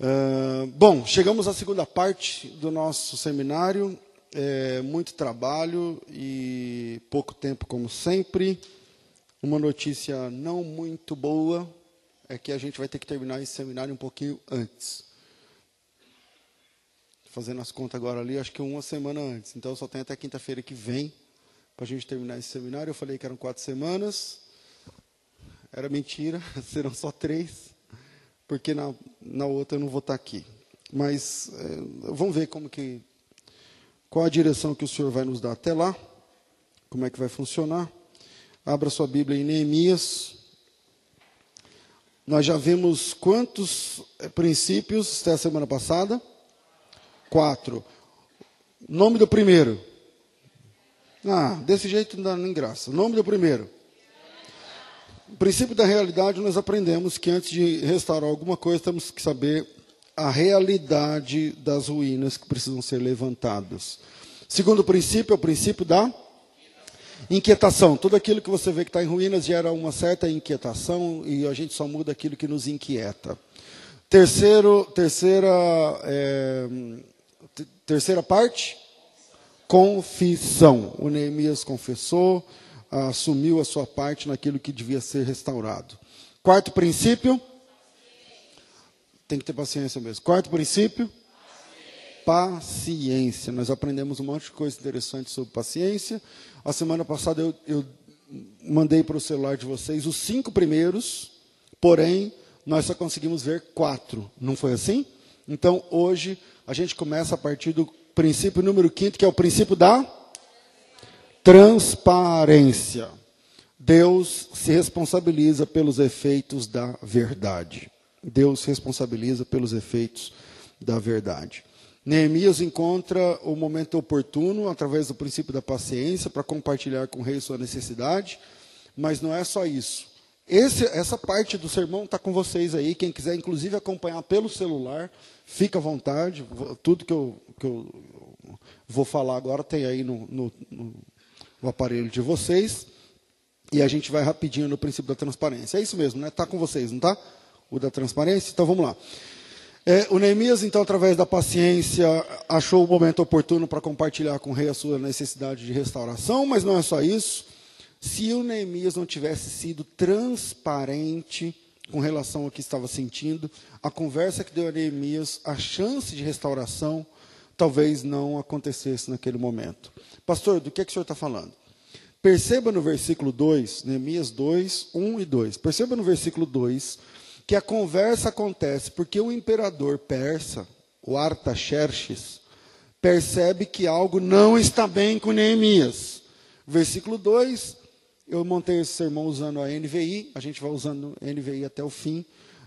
Uh, bom, chegamos à segunda parte do nosso seminário. É, muito trabalho e pouco tempo, como sempre. Uma notícia não muito boa é que a gente vai ter que terminar esse seminário um pouquinho antes. Fazendo as contas agora ali, acho que uma semana antes. Então, só tem até quinta-feira que vem para a gente terminar esse seminário. Eu falei que eram quatro semanas. Era mentira, serão só três, porque na, na outra eu não vou estar aqui. Mas é, vamos ver como que qual a direção que o Senhor vai nos dar até lá, como é que vai funcionar. Abra sua Bíblia em Neemias. Nós já vimos quantos eh, princípios até a semana passada? Quatro. Nome do primeiro. Ah, desse jeito não dá nem graça. Nome do primeiro. O princípio da realidade, nós aprendemos que antes de restaurar alguma coisa, temos que saber a realidade das ruínas que precisam ser levantadas. Segundo princípio é o princípio da inquietação. Tudo aquilo que você vê que está em ruínas gera uma certa inquietação e a gente só muda aquilo que nos inquieta. Terceiro, terceira, é, terceira parte, confissão. O Neemias confessou, assumiu a sua parte naquilo que devia ser restaurado. Quarto princípio, tem que ter paciência mesmo. Quarto princípio, paciência. Nós aprendemos um monte de coisa interessante sobre paciência. A semana passada eu, eu mandei para o celular de vocês os cinco primeiros, porém nós só conseguimos ver quatro. Não foi assim? Então hoje a gente começa a partir do princípio número quinto, que é o princípio da transparência. Deus se responsabiliza pelos efeitos da verdade. Deus se responsabiliza pelos efeitos da verdade. Neemias encontra o momento oportuno, através do princípio da paciência, para compartilhar com o rei sua necessidade, mas não é só isso. Esse, essa parte do sermão está com vocês aí. Quem quiser, inclusive, acompanhar pelo celular, fica à vontade. Tudo que eu, que eu vou falar agora tem aí no, no, no o aparelho de vocês. E a gente vai rapidinho no princípio da transparência. É isso mesmo, né? Está com vocês, não está? O da transparência? Então vamos lá. É, o Neemias, então, através da paciência, achou o momento oportuno para compartilhar com o rei a sua necessidade de restauração, mas não é só isso. Se o Neemias não tivesse sido transparente com relação ao que estava sentindo, a conversa que deu a Neemias, a chance de restauração, talvez não acontecesse naquele momento. Pastor, do que, é que o senhor está falando? Perceba no versículo 2, Neemias 2, 1 e 2. Perceba no versículo 2 que a conversa acontece porque o imperador persa, o Artaxerxes, percebe que algo não está bem com Neemias. Versículo 2, eu montei esse sermão usando a NVI, a gente vai usando NVI até o fim.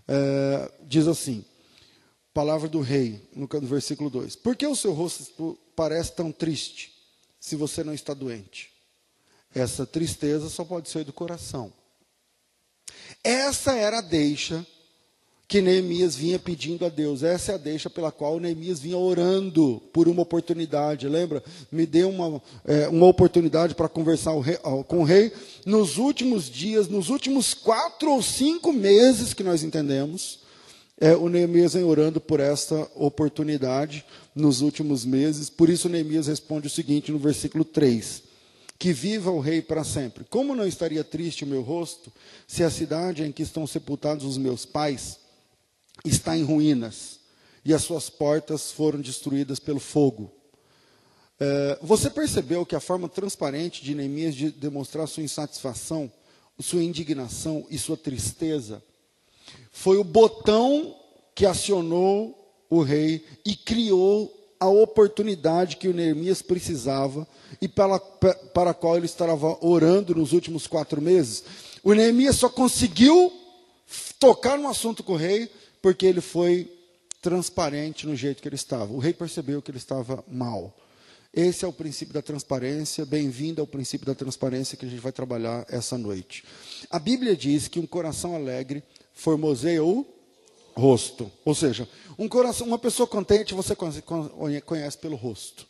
É, diz assim: Palavra do rei, no versículo 2. Por que o seu rosto parece tão triste se você não está doente? Essa tristeza só pode ser do coração. Essa era a deixa que Neemias vinha pedindo a Deus. Essa é a deixa pela qual Neemias vinha orando por uma oportunidade. Lembra? Me dê uma, é, uma oportunidade para conversar com o rei. Nos últimos dias, nos últimos quatro ou cinco meses que nós entendemos, é, o Neemias vem orando por esta oportunidade nos últimos meses. Por isso, Neemias responde o seguinte no versículo 3: Que viva o rei para sempre. Como não estaria triste o meu rosto se a cidade em que estão sepultados os meus pais está em ruínas e as suas portas foram destruídas pelo fogo? É, você percebeu que a forma transparente de Neemias de demonstrar sua insatisfação, sua indignação e sua tristeza foi o botão que acionou o rei e criou a oportunidade que o Neemias precisava e para, para a qual ele estava orando nos últimos quatro meses. O Neemias só conseguiu tocar no assunto com o rei porque ele foi transparente no jeito que ele estava. O rei percebeu que ele estava mal. Esse é o princípio da transparência. Bem-vindo ao princípio da transparência que a gente vai trabalhar essa noite. A Bíblia diz que um coração alegre formoseia o rosto. Ou seja, um coração, uma pessoa contente você conhece pelo rosto.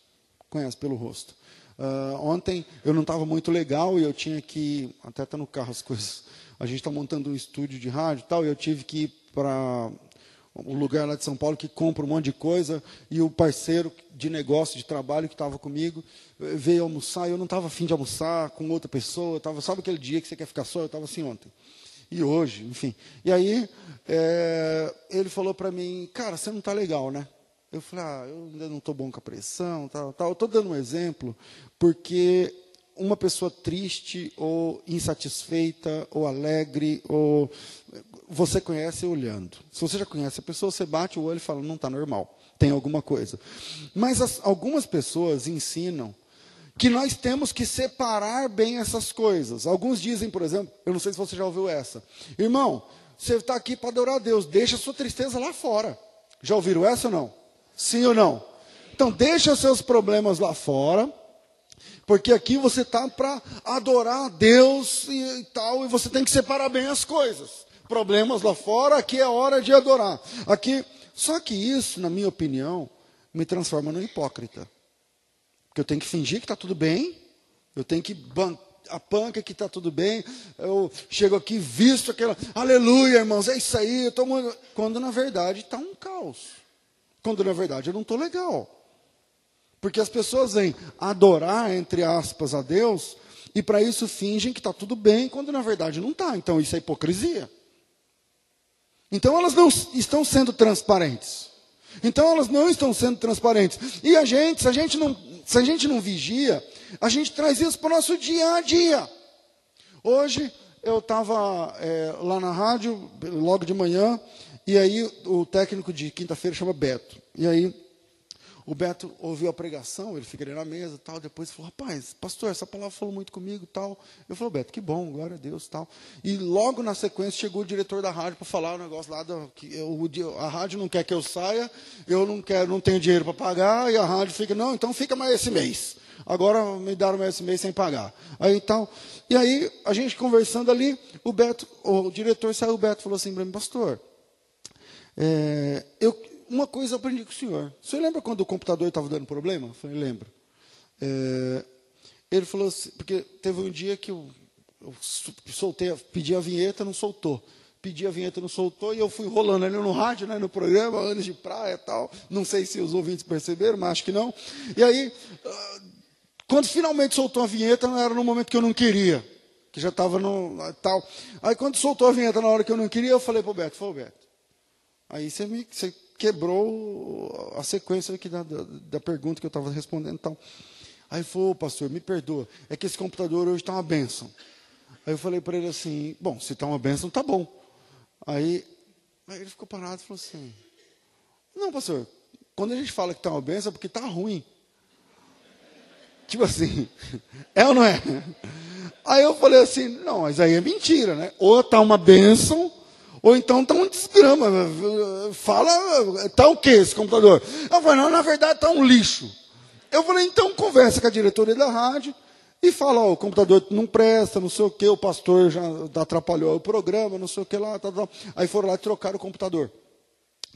Conhece pelo rosto. Uh, ontem eu não estava muito legal e eu tinha que. Até está no carro as coisas. A gente está montando um estúdio de rádio e tal, e eu tive que ir para um lugar lá de São Paulo que compra um monte de coisa, e o parceiro de negócio, de trabalho que estava comigo, veio almoçar, e eu não estava afim de almoçar com outra pessoa, tava, sabe aquele dia que você quer ficar só? Eu estava assim ontem. E hoje, enfim. E aí, é, ele falou para mim, cara, você não está legal, né? Eu falei, ah, eu ainda não estou bom com a pressão, tal, tal. Estou dando um exemplo, porque uma pessoa triste ou insatisfeita ou alegre ou você conhece olhando. Se você já conhece a pessoa, você bate o olho e fala não está normal, tem alguma coisa. Mas as, algumas pessoas ensinam que nós temos que separar bem essas coisas. Alguns dizem, por exemplo, eu não sei se você já ouviu essa, irmão, você está aqui para adorar a Deus, deixa a sua tristeza lá fora. Já ouviram essa ou não? Sim ou não? Então, deixa seus problemas lá fora, porque aqui você está para adorar a Deus e, e, tal, e você tem que separar bem as coisas. Problemas lá fora, aqui é hora de adorar. Aqui, só que isso, na minha opinião, me transforma no hipócrita. Porque eu tenho que fingir que está tudo bem, eu tenho que a panca que está tudo bem, eu chego aqui, visto aquela, aleluia, irmãos, é isso aí, eu tô... quando na verdade está um caos quando na verdade eu não estou legal. Porque as pessoas vêm adorar, entre aspas, a Deus, e para isso fingem que está tudo bem, quando na verdade não está. Então isso é hipocrisia. Então elas não estão sendo transparentes. Então elas não estão sendo transparentes. E a gente, se a gente não, se a gente não vigia, a gente traz isso para o nosso dia a dia. Hoje eu estava é, lá na rádio, logo de manhã, e aí o técnico de quinta-feira chama Beto. E aí o Beto ouviu a pregação, ele fica ali na mesa tal, depois falou, rapaz, pastor, essa palavra falou muito comigo tal. Eu falei, Beto, que bom, glória a Deus tal. E logo na sequência chegou o diretor da rádio para falar o negócio lá, do, que eu, a rádio não quer que eu saia, eu não quero, não tenho dinheiro para pagar, e a rádio fica, não, então fica mais esse mês. Agora me deram mais esse mês sem pagar. Aí tal. E aí, a gente conversando ali, o Beto, o diretor saiu, o Beto falou assim para mim, pastor, é, eu, uma coisa eu aprendi com o senhor. O senhor lembra quando o computador estava dando problema? Eu falei, lembro. É, ele falou assim, porque teve um dia que eu, eu soltei, pedi a vinheta, não soltou. Pedi a vinheta, não soltou, e eu fui rolando ali no rádio, né, no programa, anos de praia e tal. Não sei se os ouvintes perceberam, mas acho que não. E aí, ah, quando finalmente soltou a vinheta, era no momento que eu não queria, que já estava no tal. Aí quando soltou a vinheta na hora que eu não queria, eu falei para o Beto, falei, Beto, Aí você, me, você quebrou a sequência aqui da, da, da pergunta que eu estava respondendo. Tal. Aí falou, pastor, me perdoa, é que esse computador hoje está uma benção. Aí eu falei para ele assim, bom, se está uma benção, tá bom. Aí, aí ele ficou parado e falou assim, não, pastor, quando a gente fala que está uma benção é porque está ruim. Tipo assim, é ou não é? Aí eu falei assim, não, mas aí é mentira, né? Ou está uma bênção, ou então está um desgrama. Fala, está o que esse computador? Eu falei, não, na verdade está um lixo. Eu falei, então conversa com a diretoria da rádio e fala, o computador não presta, não sei o que, o pastor já atrapalhou o programa, não sei o que lá. Tá, tá. Aí foram lá e trocaram o computador.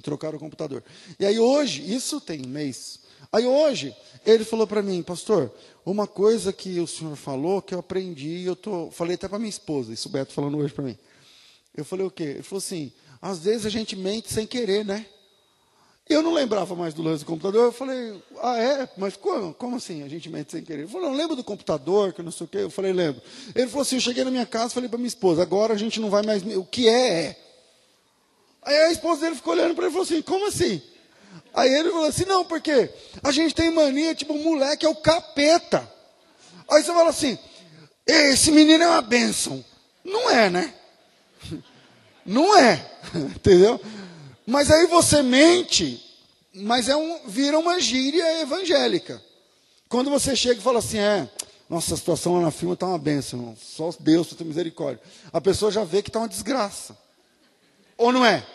Trocaram o computador. E aí hoje, isso tem um mês. Aí hoje, ele falou para mim, pastor, uma coisa que o senhor falou que eu aprendi, eu tô, falei até para minha esposa, isso o Beto falando hoje para mim. Eu falei o quê? Ele falou assim: às vezes a gente mente sem querer, né? Eu não lembrava mais do lance do computador. Eu falei, ah, é? Mas como, como assim a gente mente sem querer? Ele falou, não, lembra do computador, que não sei o quê? Eu falei, lembro. Ele falou assim, eu cheguei na minha casa falei para minha esposa, agora a gente não vai mais... O que é, é. Aí a esposa dele ficou olhando para ele e falou assim, como assim? Aí ele falou assim, não, porque a gente tem mania, tipo, o moleque é o capeta. Aí você fala assim, esse menino é uma bênção. Não é, né? Não é, entendeu? Mas aí você mente, mas é um, vira uma gíria evangélica. Quando você chega e fala assim, é, nossa, a situação lá na firma está uma benção, só Deus ter misericórdia. A pessoa já vê que está uma desgraça. Ou não é?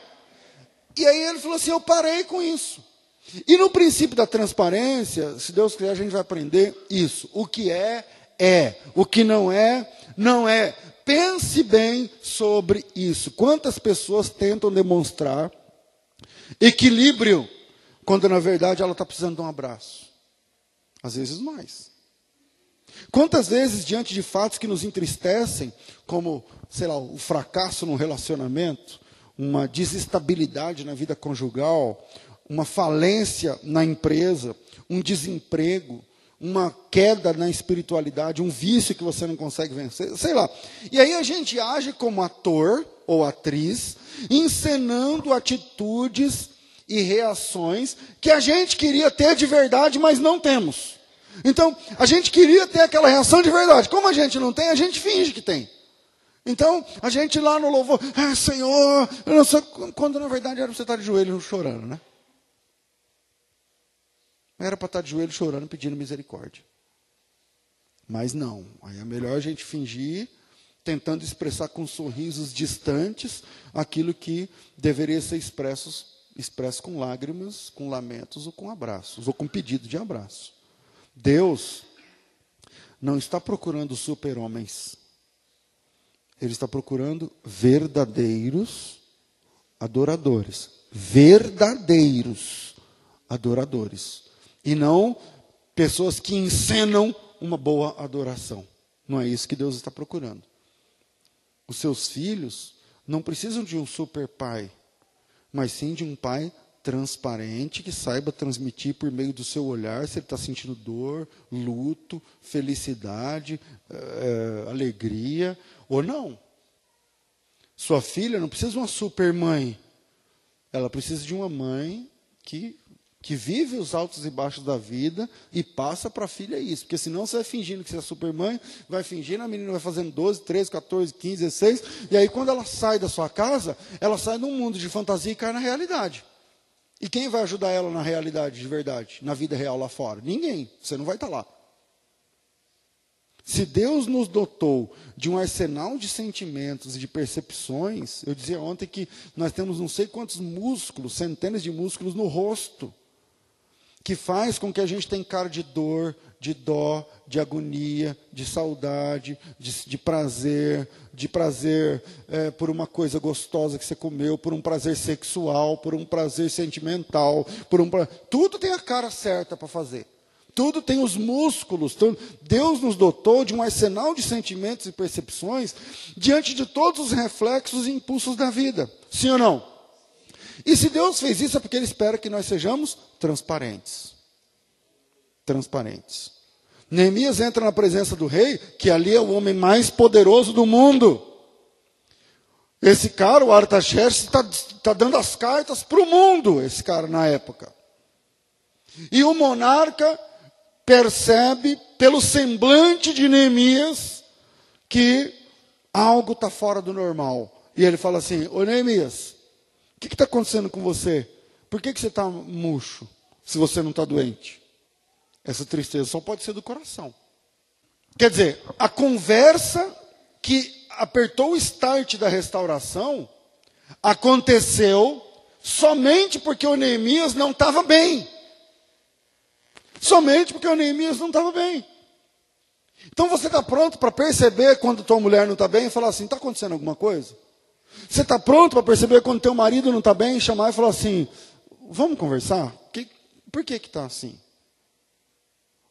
E aí ele falou assim, eu parei com isso. E no princípio da transparência, se Deus quiser, a gente vai aprender isso. O que é, é. O que não é, não é. Pense bem sobre isso. Quantas pessoas tentam demonstrar equilíbrio quando na verdade ela está precisando de um abraço? Às vezes mais. Quantas vezes, diante de fatos que nos entristecem, como, sei lá, o fracasso num relacionamento, uma desestabilidade na vida conjugal, uma falência na empresa, um desemprego, uma queda na espiritualidade, um vício que você não consegue vencer, sei lá. E aí a gente age como ator ou atriz, encenando atitudes e reações que a gente queria ter de verdade, mas não temos. Então, a gente queria ter aquela reação de verdade. Como a gente não tem, a gente finge que tem. Então, a gente lá no louvor, ah, Senhor, quando na verdade era você estar de joelho chorando, né? Era para estar de joelho chorando, pedindo misericórdia. Mas não. Aí é melhor a gente fingir, tentando expressar com sorrisos distantes aquilo que deveria ser expresso, expresso com lágrimas, com lamentos ou com abraços, ou com pedido de abraço. Deus não está procurando super-homens. Ele está procurando verdadeiros adoradores. Verdadeiros adoradores. E não pessoas que encenam uma boa adoração. Não é isso que Deus está procurando. Os seus filhos não precisam de um super pai, mas sim de um pai transparente que saiba transmitir por meio do seu olhar se ele está sentindo dor, luto, felicidade, é, alegria ou não. Sua filha não precisa de uma super mãe, ela precisa de uma mãe que que vive os altos e baixos da vida e passa para a filha isso. Porque senão você vai fingindo que você é supermãe, vai fingindo, a menina vai fazendo 12, 13, 14, 15, 16, e aí quando ela sai da sua casa, ela sai num mundo de fantasia e cai na realidade. E quem vai ajudar ela na realidade de verdade, na vida real lá fora? Ninguém. Você não vai estar tá lá. Se Deus nos dotou de um arsenal de sentimentos e de percepções, eu dizia ontem que nós temos não sei quantos músculos, centenas de músculos no rosto que faz com que a gente tenha cara de dor, de dó, de agonia, de saudade, de, de prazer, de prazer é, por uma coisa gostosa que você comeu, por um prazer sexual, por um prazer sentimental, por um tudo tem a cara certa para fazer. Tudo tem os músculos. Tudo. Deus nos dotou de um arsenal de sentimentos e percepções diante de todos os reflexos e impulsos da vida. Sim ou não? E se Deus fez isso é porque Ele espera que nós sejamos transparentes. Transparentes. Neemias entra na presença do rei, que ali é o homem mais poderoso do mundo. Esse cara, o Artaxerxes, está tá dando as cartas para o mundo, esse cara na época. E o monarca percebe, pelo semblante de Neemias, que algo está fora do normal. E ele fala assim: Ô Neemias, o que está acontecendo com você? Por que, que você está murcho se você não está doente? Essa tristeza só pode ser do coração. Quer dizer, a conversa que apertou o start da restauração aconteceu somente porque o Neemias não estava bem. Somente porque o Neemias não estava bem. Então você está pronto para perceber quando tua mulher não está bem e falar assim: está acontecendo alguma coisa? Você está pronto para perceber quando teu marido não está bem, chamar e falar assim: vamos conversar? Que, por que está assim?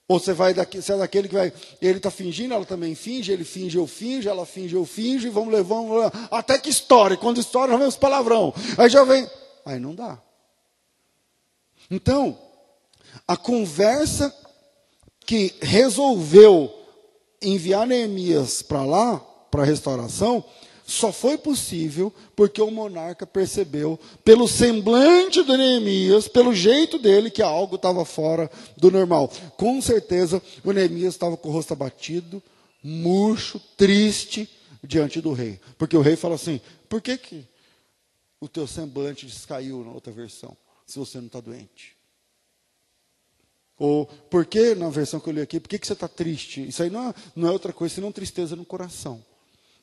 Ou você vai daqui, você é daquele que vai, ele está fingindo, ela também finge, ele finge, eu finge, ela finge, eu finge, e vamos levar, até que estoure. Quando estoura, já vem os palavrão. Aí já vem, aí não dá. Então, a conversa que resolveu enviar Neemias para lá, para a restauração, só foi possível porque o monarca percebeu, pelo semblante de Neemias, pelo jeito dele, que algo estava fora do normal. Com certeza, o Neemias estava com o rosto abatido, murcho, triste, diante do rei. Porque o rei fala assim: por que, que o teu semblante descaiu na outra versão, se você não está doente? Ou por que, na versão que eu li aqui, por que, que você está triste? Isso aí não é, não é outra coisa senão tristeza no coração.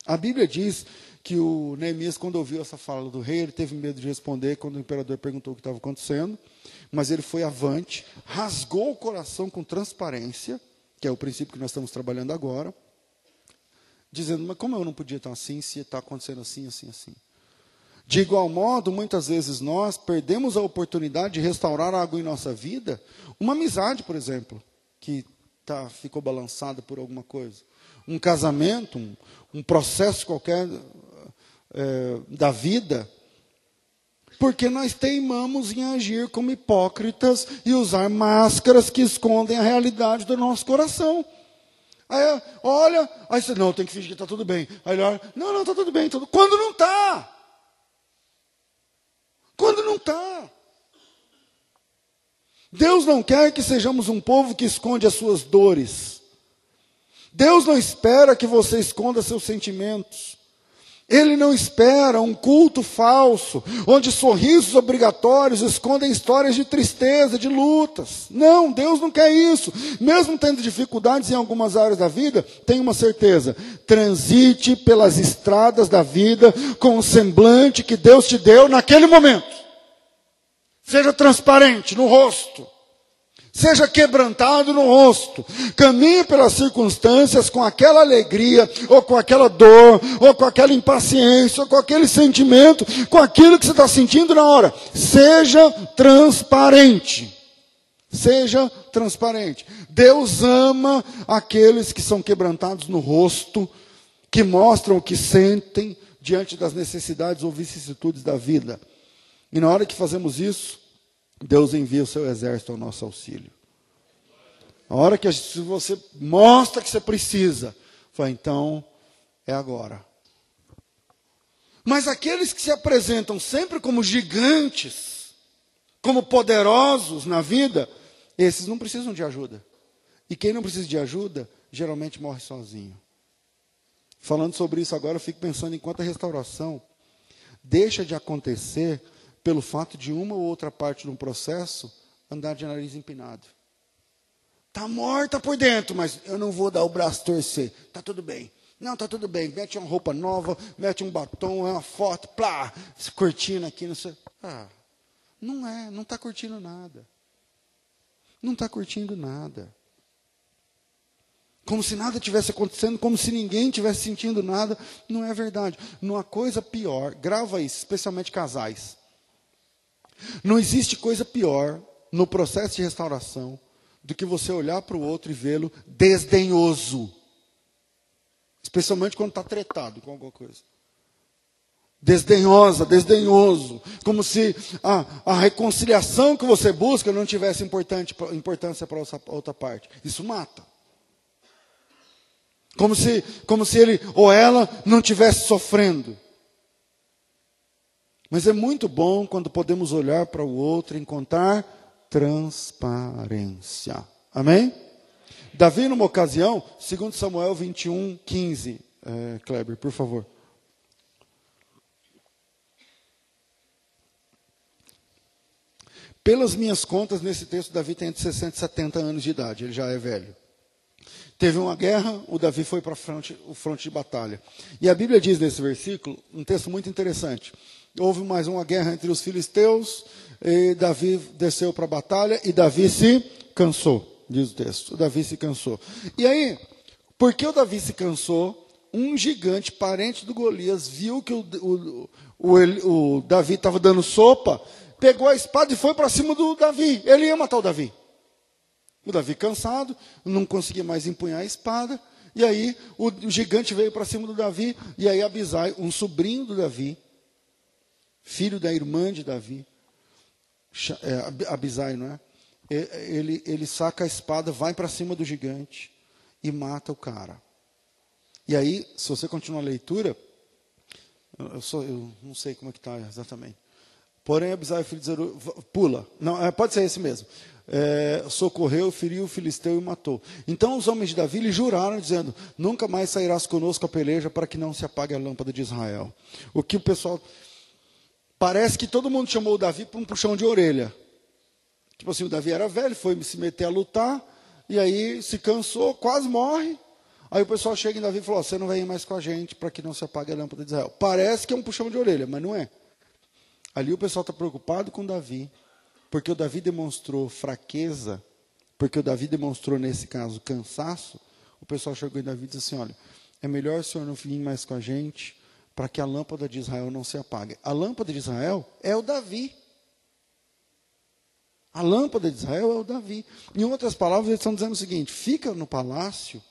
A Bíblia diz que o Neemias, quando ouviu essa fala do rei, ele teve medo de responder quando o imperador perguntou o que estava acontecendo, mas ele foi avante, rasgou o coração com transparência, que é o princípio que nós estamos trabalhando agora, dizendo: Mas como eu não podia estar assim se está acontecendo assim, assim, assim? De igual modo, muitas vezes nós perdemos a oportunidade de restaurar algo em nossa vida, uma amizade, por exemplo, que tá, ficou balançada por alguma coisa um casamento, um, um processo qualquer é, da vida, Porque nós teimamos em agir como hipócritas e usar máscaras que escondem a realidade do nosso coração. Aí, olha, aí você, não, tem que fingir que está tudo bem. Aí ele olha, não, não, está tudo bem. Tudo... Quando não está. Quando não está. Deus não quer que sejamos um povo que esconde as suas dores. Deus não espera que você esconda seus sentimentos. Ele não espera um culto falso, onde sorrisos obrigatórios escondem histórias de tristeza, de lutas. Não, Deus não quer isso. Mesmo tendo dificuldades em algumas áreas da vida, tenha uma certeza: transite pelas estradas da vida com o semblante que Deus te deu naquele momento. Seja transparente no rosto. Seja quebrantado no rosto. Caminhe pelas circunstâncias com aquela alegria, ou com aquela dor, ou com aquela impaciência, ou com aquele sentimento, com aquilo que você está sentindo na hora. Seja transparente. Seja transparente. Deus ama aqueles que são quebrantados no rosto, que mostram o que sentem diante das necessidades ou vicissitudes da vida. E na hora que fazemos isso, Deus envia o seu exército ao nosso auxílio. A hora que você mostra que você precisa, fala, então é agora. Mas aqueles que se apresentam sempre como gigantes, como poderosos na vida, esses não precisam de ajuda. E quem não precisa de ajuda, geralmente morre sozinho. Falando sobre isso agora, eu fico pensando em a restauração deixa de acontecer pelo fato de uma ou outra parte de um processo andar de nariz empinado. Está morta por dentro, mas eu não vou dar o braço torcer. Está tudo bem. Não, está tudo bem. Mete uma roupa nova, mete um batom, é uma foto, plá, curtindo aqui, não sei. Ah, não é, não está curtindo nada. Não está curtindo nada. Como se nada tivesse acontecendo, como se ninguém tivesse sentindo nada. Não é verdade. Não há coisa pior, grava isso, especialmente casais. Não existe coisa pior no processo de restauração do que você olhar para o outro e vê-lo desdenhoso. Especialmente quando está tretado com alguma coisa. Desdenhosa, desdenhoso. Como se a, a reconciliação que você busca não tivesse importância para outra parte. Isso mata. Como se, como se ele ou ela não estivesse sofrendo. Mas é muito bom quando podemos olhar para o outro e encontrar transparência. Amém? Davi, numa ocasião, segundo Samuel 21, 15. É, Kleber, por favor. Pelas minhas contas, nesse texto, Davi tem entre 60 e 70 anos de idade, ele já é velho. Teve uma guerra, o Davi foi para o fronte de batalha. E a Bíblia diz nesse versículo, um texto muito interessante houve mais uma guerra entre os filisteus, e Davi desceu para a batalha e Davi se cansou, diz o texto. O Davi se cansou. E aí, porque o Davi se cansou, um gigante, parente do Golias, viu que o, o, o, o Davi estava dando sopa, pegou a espada e foi para cima do Davi. Ele ia matar o Davi. O Davi cansado, não conseguia mais empunhar a espada. E aí o, gigante veio para cima do Davi. E aí Abisai, um sobrinho do Davi, filho da irmã de Davi, é, Abisai, não é? Ele, ele saca a espada, vai para cima do gigante e mata o cara. E aí, se você continuar a leitura, eu, sou, eu não sei como é que está exatamente. Porém, Abisai, filho de Zeru, pula. Não, é, pode ser esse mesmo. É, socorreu, feriu o filisteu e matou. Então os homens de Davi lhe juraram, dizendo: Nunca mais sairás conosco a peleja para que não se apague a lâmpada de Israel. O que o pessoal Parece que todo mundo chamou o Davi para um puxão de orelha. Tipo assim, o Davi era velho, foi se meter a lutar, e aí se cansou, quase morre. Aí o pessoal chega em Davi e falou: Você não vem mais com a gente para que não se apague a lâmpada de Israel. Parece que é um puxão de orelha, mas não é. Ali o pessoal está preocupado com Davi, porque o Davi demonstrou fraqueza, porque o Davi demonstrou, nesse caso, cansaço. O pessoal chegou em Davi e disse assim: Olha, é melhor o senhor não vir mais com a gente, para que a lâmpada de Israel não se apague. A lâmpada de Israel é o Davi. A lâmpada de Israel é o Davi. Em outras palavras, eles estão dizendo o seguinte: fica no palácio,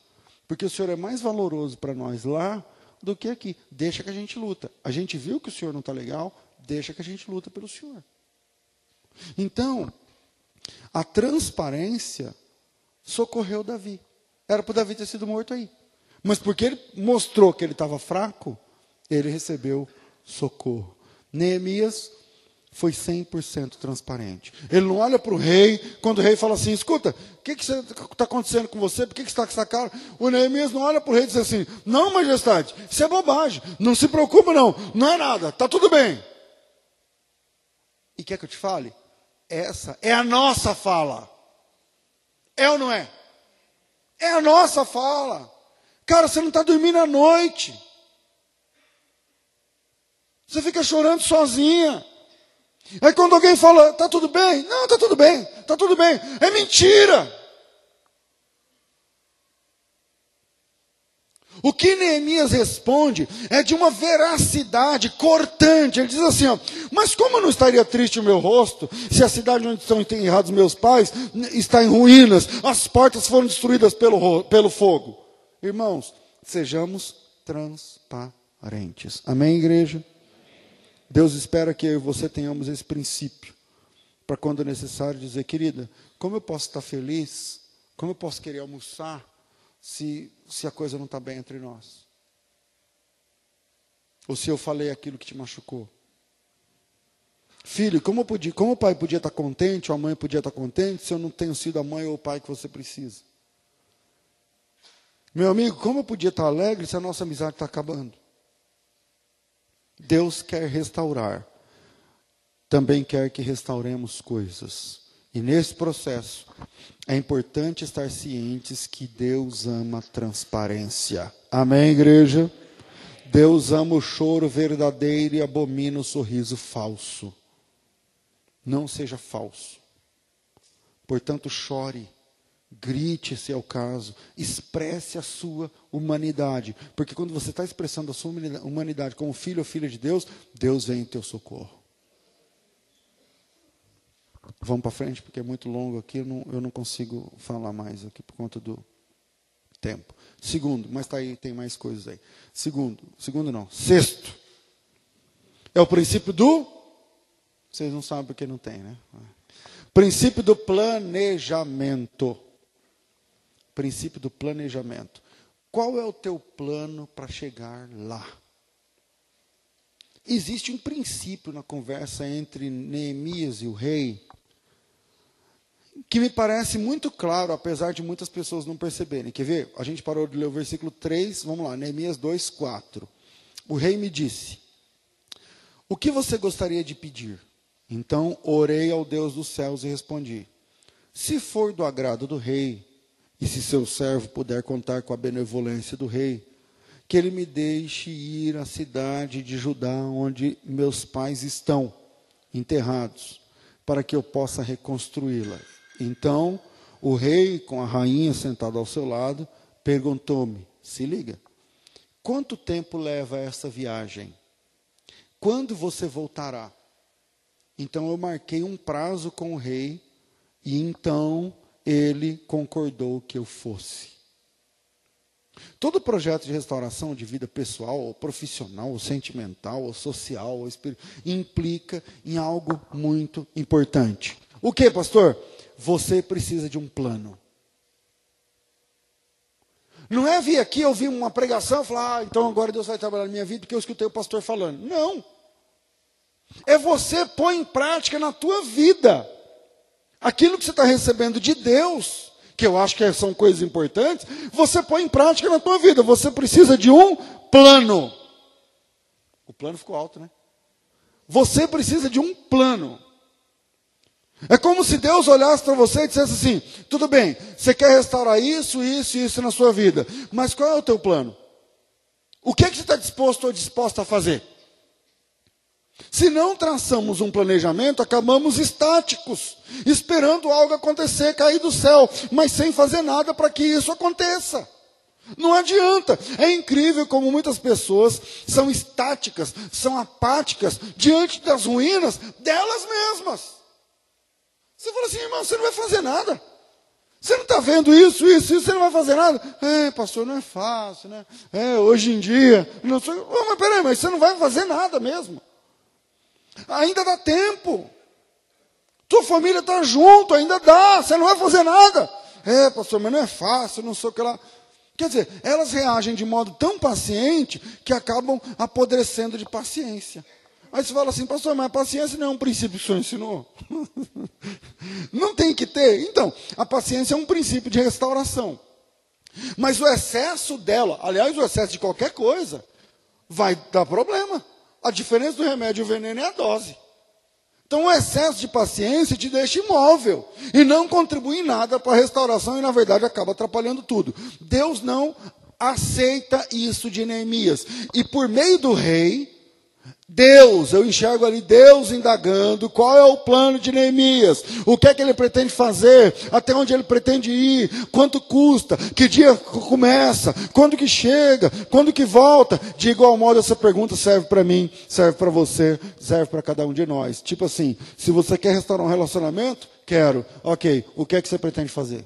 porque o Senhor é mais valoroso para nós lá do que aqui. Deixa que a gente luta. A gente viu que o Senhor não está legal, deixa que a gente luta pelo Senhor. Então, a transparência socorreu Davi. Era para Davi ter sido morto aí. Mas porque ele mostrou que ele estava fraco, ele recebeu socorro. Neemias foi 100% transparente. Ele não olha para o rei, quando o rei fala assim: escuta, o que está acontecendo com você? Por que, que você está com essa cara? O Neemias não olha para o rei e diz assim: não, majestade, isso é bobagem, não se preocupa, não, não é nada, está tudo bem. E quer que eu te fale? Essa é a nossa fala. É ou não é? É a nossa fala. Cara, você não está dormindo à noite. Você fica chorando sozinha. Aí quando alguém fala, tá tudo bem? Não, tá tudo bem, tá tudo bem. É mentira. O que Neemias responde é de uma veracidade cortante. Ele diz assim: ó, Mas como não estaria triste o meu rosto se a cidade onde estão enterrados meus pais está em ruínas, as portas foram destruídas pelo, pelo fogo? Irmãos, sejamos transparentes. Amém, igreja? Deus espera que eu e você tenhamos esse princípio, para quando necessário dizer, querida, como eu posso estar feliz, como eu posso querer almoçar, se, se a coisa não está bem entre nós? Ou se eu falei aquilo que te machucou? Filho, como, podia, como o pai podia estar contente, ou a mãe podia estar contente, se eu não tenho sido a mãe ou o pai que você precisa? Meu amigo, como eu podia estar alegre se a nossa amizade está acabando? Deus quer restaurar, também quer que restauremos coisas. E nesse processo, é importante estar cientes que Deus ama transparência. Amém, igreja? Deus ama o choro verdadeiro e abomina o sorriso falso. Não seja falso. Portanto, chore Grite se é o caso, expresse a sua humanidade, porque quando você está expressando a sua humanidade como filho ou filha de Deus, Deus vem em teu socorro. Vamos para frente, porque é muito longo aqui, eu não, eu não consigo falar mais aqui por conta do tempo. Segundo, mas tá aí, tem mais coisas aí. Segundo, segundo não, sexto, é o princípio do. Vocês não sabem porque não tem, né? Princípio do planejamento princípio do planejamento. Qual é o teu plano para chegar lá? Existe um princípio na conversa entre Neemias e o rei que me parece muito claro, apesar de muitas pessoas não perceberem. Quer ver? A gente parou de ler o versículo 3, vamos lá, Neemias 2, 4. O rei me disse: O que você gostaria de pedir? Então orei ao Deus dos céus e respondi: Se for do agrado do rei, e se seu servo puder contar com a benevolência do rei, que ele me deixe ir à cidade de Judá, onde meus pais estão enterrados, para que eu possa reconstruí-la. Então, o rei, com a rainha sentada ao seu lado, perguntou-me: se liga, quanto tempo leva essa viagem? Quando você voltará? Então eu marquei um prazo com o rei, e então ele concordou que eu fosse. Todo projeto de restauração de vida pessoal, ou profissional, ou sentimental, ou social, ou espiritual, implica em algo muito importante. O que, pastor? Você precisa de um plano. Não é vir aqui ouvir uma pregação e falar, ah, então agora Deus vai trabalhar na minha vida porque eu escutei o pastor falando. Não. É você pôr em prática na tua vida aquilo que você está recebendo de Deus, que eu acho que são coisas importantes, você põe em prática na tua vida. Você precisa de um plano. O plano ficou alto, né? Você precisa de um plano. É como se Deus olhasse para você e dissesse assim: tudo bem, você quer restaurar isso, isso e isso na sua vida, mas qual é o teu plano? O que, é que você está disposto ou disposta a fazer? Se não traçamos um planejamento, acabamos estáticos, esperando algo acontecer, cair do céu, mas sem fazer nada para que isso aconteça. Não adianta. É incrível como muitas pessoas são estáticas, são apáticas diante das ruínas delas mesmas. Você fala assim, irmão, você não vai fazer nada. Você não está vendo isso, isso, isso, você não vai fazer nada? É, pastor, não é fácil, né? É, hoje em dia. Não sou... oh, mas peraí, mas você não vai fazer nada mesmo. Ainda dá tempo. Tua família está junto, ainda dá, você não vai fazer nada. É, pastor, mas não é fácil, não sei o que lá. Quer dizer, elas reagem de modo tão paciente que acabam apodrecendo de paciência. Aí você fala assim, pastor, mas a paciência não é um princípio que o senhor ensinou? não tem que ter. Então, a paciência é um princípio de restauração. Mas o excesso dela, aliás, o excesso de qualquer coisa, vai dar problema. A diferença do remédio e o veneno é a dose. Então, o excesso de paciência te deixa imóvel e não contribui em nada para a restauração e, na verdade, acaba atrapalhando tudo. Deus não aceita isso de Neemias. E por meio do rei, Deus, eu enxergo ali Deus indagando qual é o plano de Neemias, o que é que ele pretende fazer, até onde ele pretende ir, quanto custa, que dia começa, quando que chega, quando que volta. De igual modo, essa pergunta serve para mim, serve para você, serve para cada um de nós. Tipo assim, se você quer restaurar um relacionamento, quero. Ok, o que é que você pretende fazer?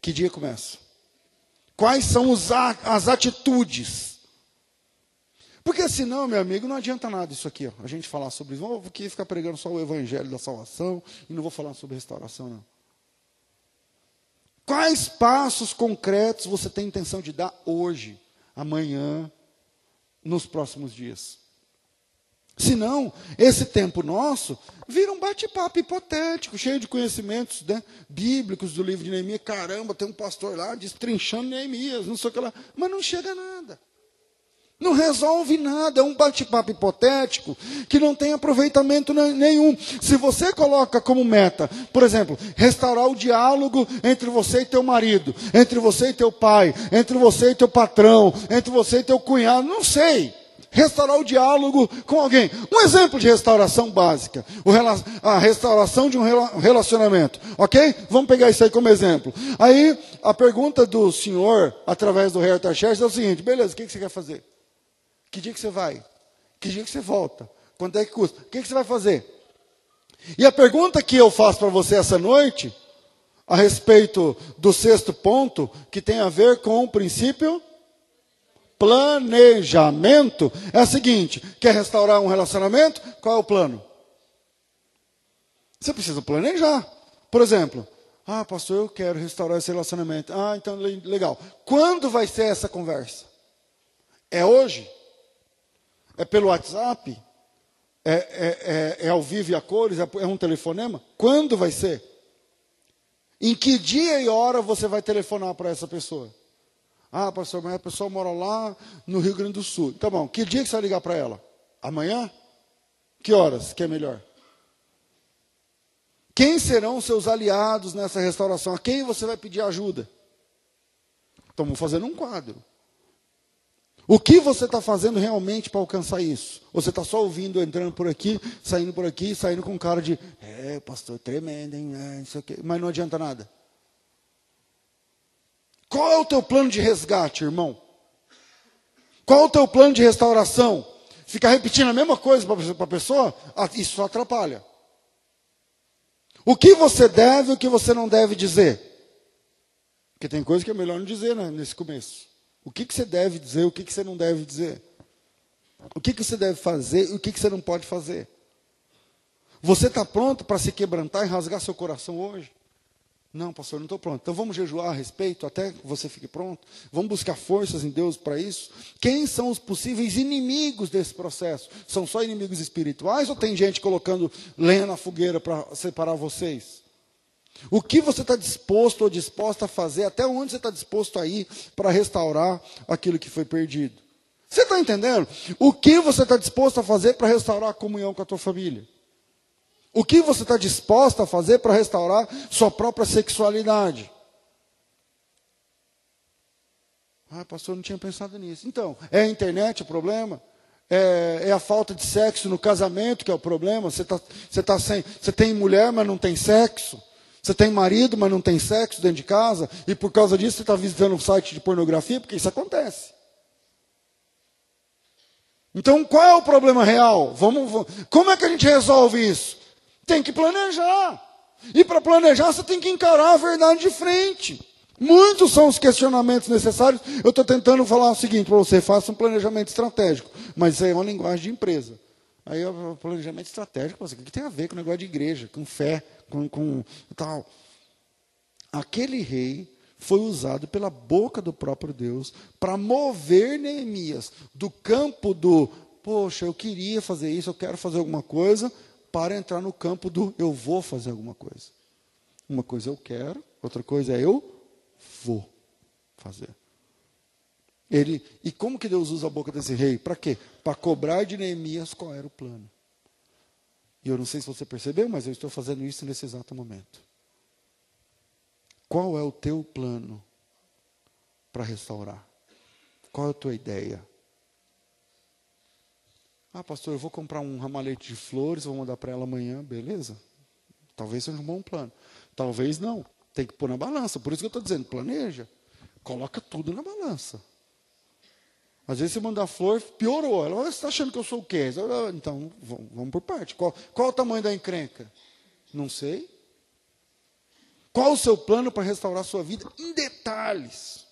Que dia começa? Quais são as atitudes? Porque senão, meu amigo, não adianta nada isso aqui, ó, a gente falar sobre isso. Vou aqui ficar pregando só o evangelho da salvação e não vou falar sobre restauração, não. Quais passos concretos você tem intenção de dar hoje, amanhã, nos próximos dias? Senão, esse tempo nosso vira um bate-papo hipotético, cheio de conhecimentos né, bíblicos do livro de Neemias. Caramba, tem um pastor lá destrinchando Neemias, não sei o que lá. Mas não chega a nada. Não resolve nada, é um bate-papo hipotético que não tem aproveitamento nenhum. Se você coloca como meta, por exemplo, restaurar o diálogo entre você e teu marido, entre você e teu pai, entre você e teu patrão, entre você e teu cunhado, não sei. Restaurar o diálogo com alguém. Um exemplo de restauração básica. a restauração de um relacionamento. Ok? Vamos pegar isso aí como exemplo. Aí, a pergunta do senhor, através do Artaxerxes, é o seguinte: beleza, o que você quer fazer? Que dia que você vai? Que dia que você volta? Quanto é que custa? O que, que você vai fazer? E a pergunta que eu faço para você essa noite, a respeito do sexto ponto, que tem a ver com o princípio planejamento, é a seguinte: quer restaurar um relacionamento? Qual é o plano? Você precisa planejar. Por exemplo, ah, pastor, eu quero restaurar esse relacionamento. Ah, então legal. Quando vai ser essa conversa? É hoje? É pelo WhatsApp? É, é, é, é ao vivo e a cores? É, é um telefonema? Quando vai ser? Em que dia e hora você vai telefonar para essa pessoa? Ah, pastor, mas a pessoa mora lá no Rio Grande do Sul. Tá bom, que dia que você vai ligar para ela? Amanhã? Que horas que é melhor? Quem serão seus aliados nessa restauração? A quem você vai pedir ajuda? Estamos fazendo um quadro. O que você está fazendo realmente para alcançar isso? Ou você está só ouvindo, entrando por aqui, saindo por aqui, saindo com cara de, é, pastor, tremendo, hein? É, isso aqui. Mas não adianta nada. Qual é o teu plano de resgate, irmão? Qual é o teu plano de restauração? Ficar repetindo a mesma coisa para a pessoa, ah, isso só atrapalha. O que você deve e o que você não deve dizer? Porque tem coisa que é melhor não dizer né, nesse começo. O que, que você deve dizer, o que, que você não deve dizer. O que, que você deve fazer e o que, que você não pode fazer. Você está pronto para se quebrantar e rasgar seu coração hoje? Não, pastor, não estou pronto. Então vamos jejuar a respeito até que você fique pronto. Vamos buscar forças em Deus para isso. Quem são os possíveis inimigos desse processo? São só inimigos espirituais ou tem gente colocando lenha na fogueira para separar vocês? O que você está disposto ou disposta a fazer, até onde você está disposto a ir para restaurar aquilo que foi perdido? Você está entendendo? O que você está disposto a fazer para restaurar a comunhão com a tua família? O que você está disposto a fazer para restaurar sua própria sexualidade? Ah, pastor, não tinha pensado nisso. Então, é a internet o problema? É, é, a falta de sexo no casamento que é o problema? Você, tá, você, tá sem, você tem mulher, mas não tem sexo? Você tem marido, mas não tem sexo dentro de casa, e por causa disso você está visitando um site de pornografia, porque isso acontece. Então, qual é o problema real? Vamos, vamos, como é que a gente resolve isso? Tem que planejar. E para planejar, você tem que encarar a verdade de frente. Muitos são os questionamentos necessários. Eu estou tentando falar o seguinte para você: faça um planejamento estratégico. Mas isso aí é uma linguagem de empresa. Aí o planejamento estratégico, o que tem a ver com o negócio de igreja, com fé, com, com tal. Aquele rei foi usado pela boca do próprio Deus para mover Neemias do campo do, poxa, eu queria fazer isso, eu quero fazer alguma coisa, para entrar no campo do eu vou fazer alguma coisa. Uma coisa eu quero, outra coisa é eu vou fazer. Ele, e como que Deus usa a boca desse rei? Para quê? Para cobrar de Neemias qual era o plano. E eu não sei se você percebeu, mas eu estou fazendo isso nesse exato momento. Qual é o teu plano para restaurar? Qual é a tua ideia? Ah, pastor, eu vou comprar um ramalhete de flores, vou mandar para ela amanhã, beleza? Talvez seja um bom plano. Talvez não. Tem que pôr na balança. Por isso que eu estou dizendo, planeja. Coloca tudo na balança. Às vezes você mandar flor, piorou. Ela, você está achando que eu sou o quê? Então, vamos por parte. Qual, qual o tamanho da encrenca? Não sei. Qual o seu plano para restaurar a sua vida em detalhes?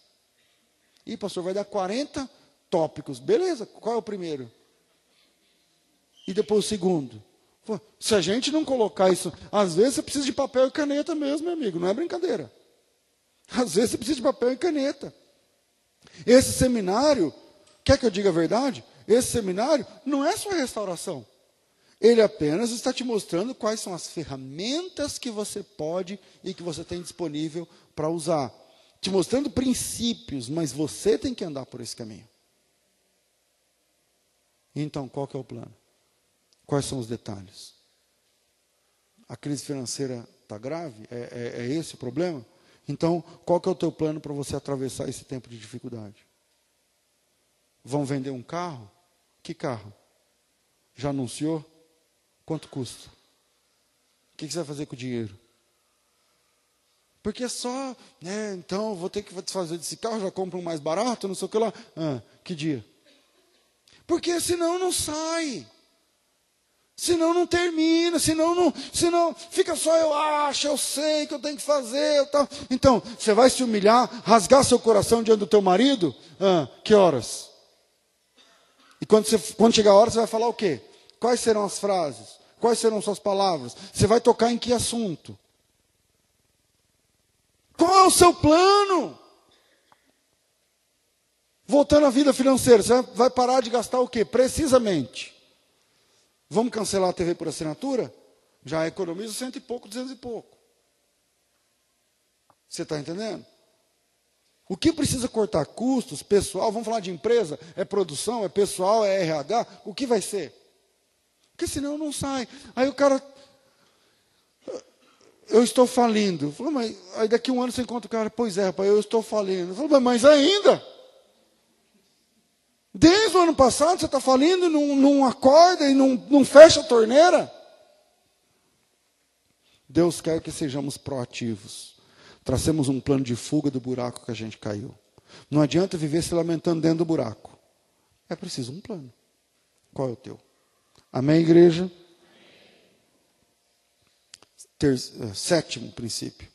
E pastor, vai dar 40 tópicos. Beleza, qual é o primeiro? E depois o segundo? Se a gente não colocar isso, às vezes você precisa de papel e caneta mesmo, meu amigo, não é brincadeira. Às vezes você precisa de papel e caneta. Esse seminário Quer que eu diga a verdade? Esse seminário não é só restauração. Ele apenas está te mostrando quais são as ferramentas que você pode e que você tem disponível para usar. Te mostrando princípios, mas você tem que andar por esse caminho. Então, qual que é o plano? Quais são os detalhes? A crise financeira está grave? É, é, é esse o problema? Então, qual que é o teu plano para você atravessar esse tempo de dificuldade? Vão vender um carro? Que carro? Já anunciou? Quanto custa? O que você vai fazer com o dinheiro? Porque é só, né, então vou ter que fazer desse carro, já compro um mais barato, não sei o que lá. Ah, que dia? Porque senão não sai. Senão não termina, senão não, senão fica só eu acho, eu sei que eu tenho que fazer, tal. Então, você vai se humilhar, rasgar seu coração diante do teu marido? Ah, que horas? E quando, você, quando chegar a hora, você vai falar o quê? Quais serão as frases? Quais serão suas palavras? Você vai tocar em que assunto? Qual é o seu plano? Voltando à vida financeira, você vai parar de gastar o quê? Precisamente. Vamos cancelar a TV por assinatura? Já economiza cento e pouco, duzentos e pouco. Você está entendendo? O que precisa cortar custos, pessoal, vamos falar de empresa, é produção, é pessoal, é RH, o que vai ser? Porque senão não sai. Aí o cara, eu estou falindo. Falei, mas aí daqui um ano você encontra o cara, pois é, rapaz, eu estou falindo. Falei, mas ainda? Desde o ano passado você está falindo, não, não acorda e não, não fecha a torneira? Deus quer que sejamos proativos. Tracemos um plano de fuga do buraco que a gente caiu. Não adianta viver se lamentando dentro do buraco. É preciso um plano. Qual é o teu? Amém, igreja? Ter, uh, sétimo princípio.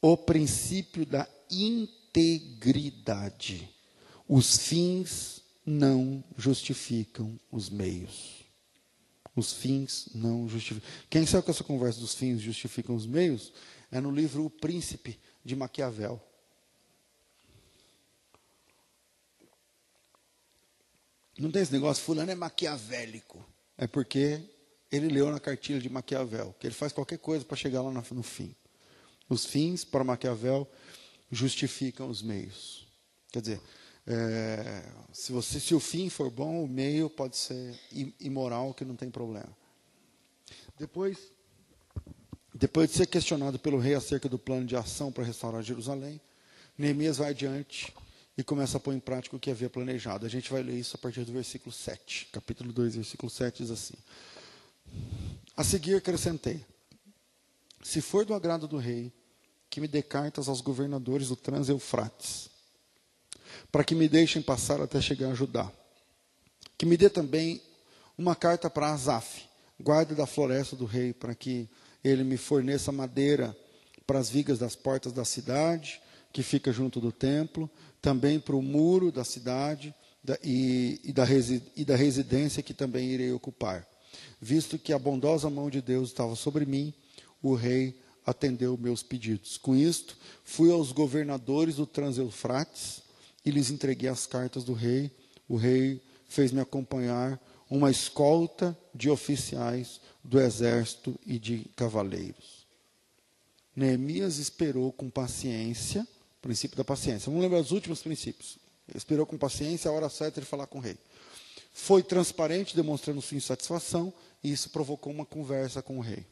O princípio da integridade. Os fins não justificam os meios. Os fins não justificam. Quem sabe que essa conversa dos fins justificam os meios? É no livro O Príncipe de Maquiavel. Não tem esse negócio, fulano é maquiavélico. É porque ele leu na cartilha de Maquiavel, que ele faz qualquer coisa para chegar lá no fim. Os fins, para Maquiavel, justificam os meios. Quer dizer, é, se, você, se o fim for bom, o meio pode ser imoral, que não tem problema. Depois, depois de ser questionado pelo rei acerca do plano de ação para restaurar Jerusalém, Neemias vai adiante e começa a pôr em prática o que havia planejado. A gente vai ler isso a partir do versículo 7. Capítulo 2, versículo 7 diz assim: A seguir acrescentei: Se for do agrado do rei, que me dê cartas aos governadores do Trans-Eufrates, para que me deixem passar até chegar a Judá. Que me dê também uma carta para Asaf, guarda da floresta do rei, para que ele me forneça madeira para as vigas das portas da cidade, que fica junto do templo, também para o muro da cidade da, e, e, da e da residência que também irei ocupar. Visto que a bondosa mão de Deus estava sobre mim, o rei atendeu meus pedidos. Com isto, fui aos governadores do Transeufrates e lhes entreguei as cartas do rei. O rei fez-me acompanhar uma escolta de oficiais do exército e de cavaleiros. Neemias esperou com paciência, princípio da paciência. Vamos lembrar os últimos princípios. Esperou com paciência a hora certa de falar com o rei. Foi transparente, demonstrando sua insatisfação, e isso provocou uma conversa com o rei.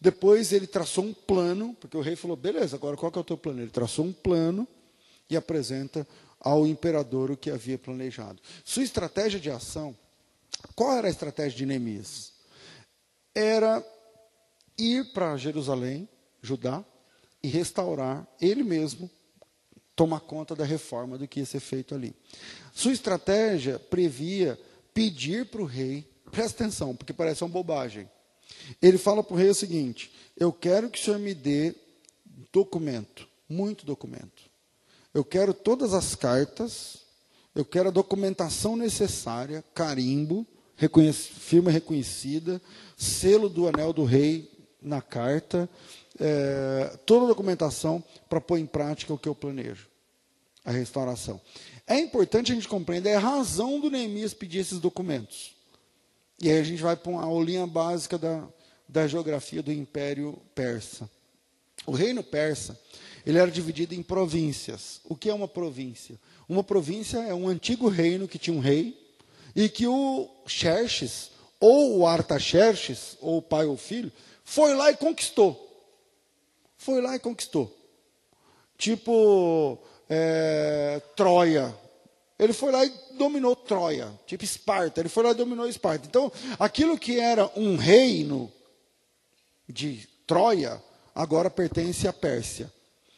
Depois ele traçou um plano, porque o rei falou: beleza, agora qual que é o teu plano? Ele traçou um plano e apresenta ao imperador o que havia planejado. Sua estratégia de ação, qual era a estratégia de Neemias? Era ir para Jerusalém, Judá, e restaurar ele mesmo, tomar conta da reforma do que ia ser feito ali. Sua estratégia previa pedir para o rei, presta atenção, porque parece uma bobagem. Ele fala para o rei o seguinte: Eu quero que o senhor me dê documento, muito documento. Eu quero todas as cartas, eu quero a documentação necessária, carimbo, firma reconhecida, selo do anel do rei na carta, é, toda a documentação para pôr em prática o que eu planejo, a restauração. É importante a gente compreender a razão do Neemias pedir esses documentos. E aí a gente vai para uma aulinha básica da, da geografia do Império Persa. O reino persa, ele era dividido em províncias. O que é uma província? Uma província é um antigo reino que tinha um rei e que o Xerxes, ou o Artaxerxes, ou o pai ou filho, foi lá e conquistou. Foi lá e conquistou. Tipo é, Troia. Ele foi lá e dominou Troia, tipo Esparta. Ele foi lá e dominou Esparta. Então, aquilo que era um reino de Troia, agora pertence à Pérsia.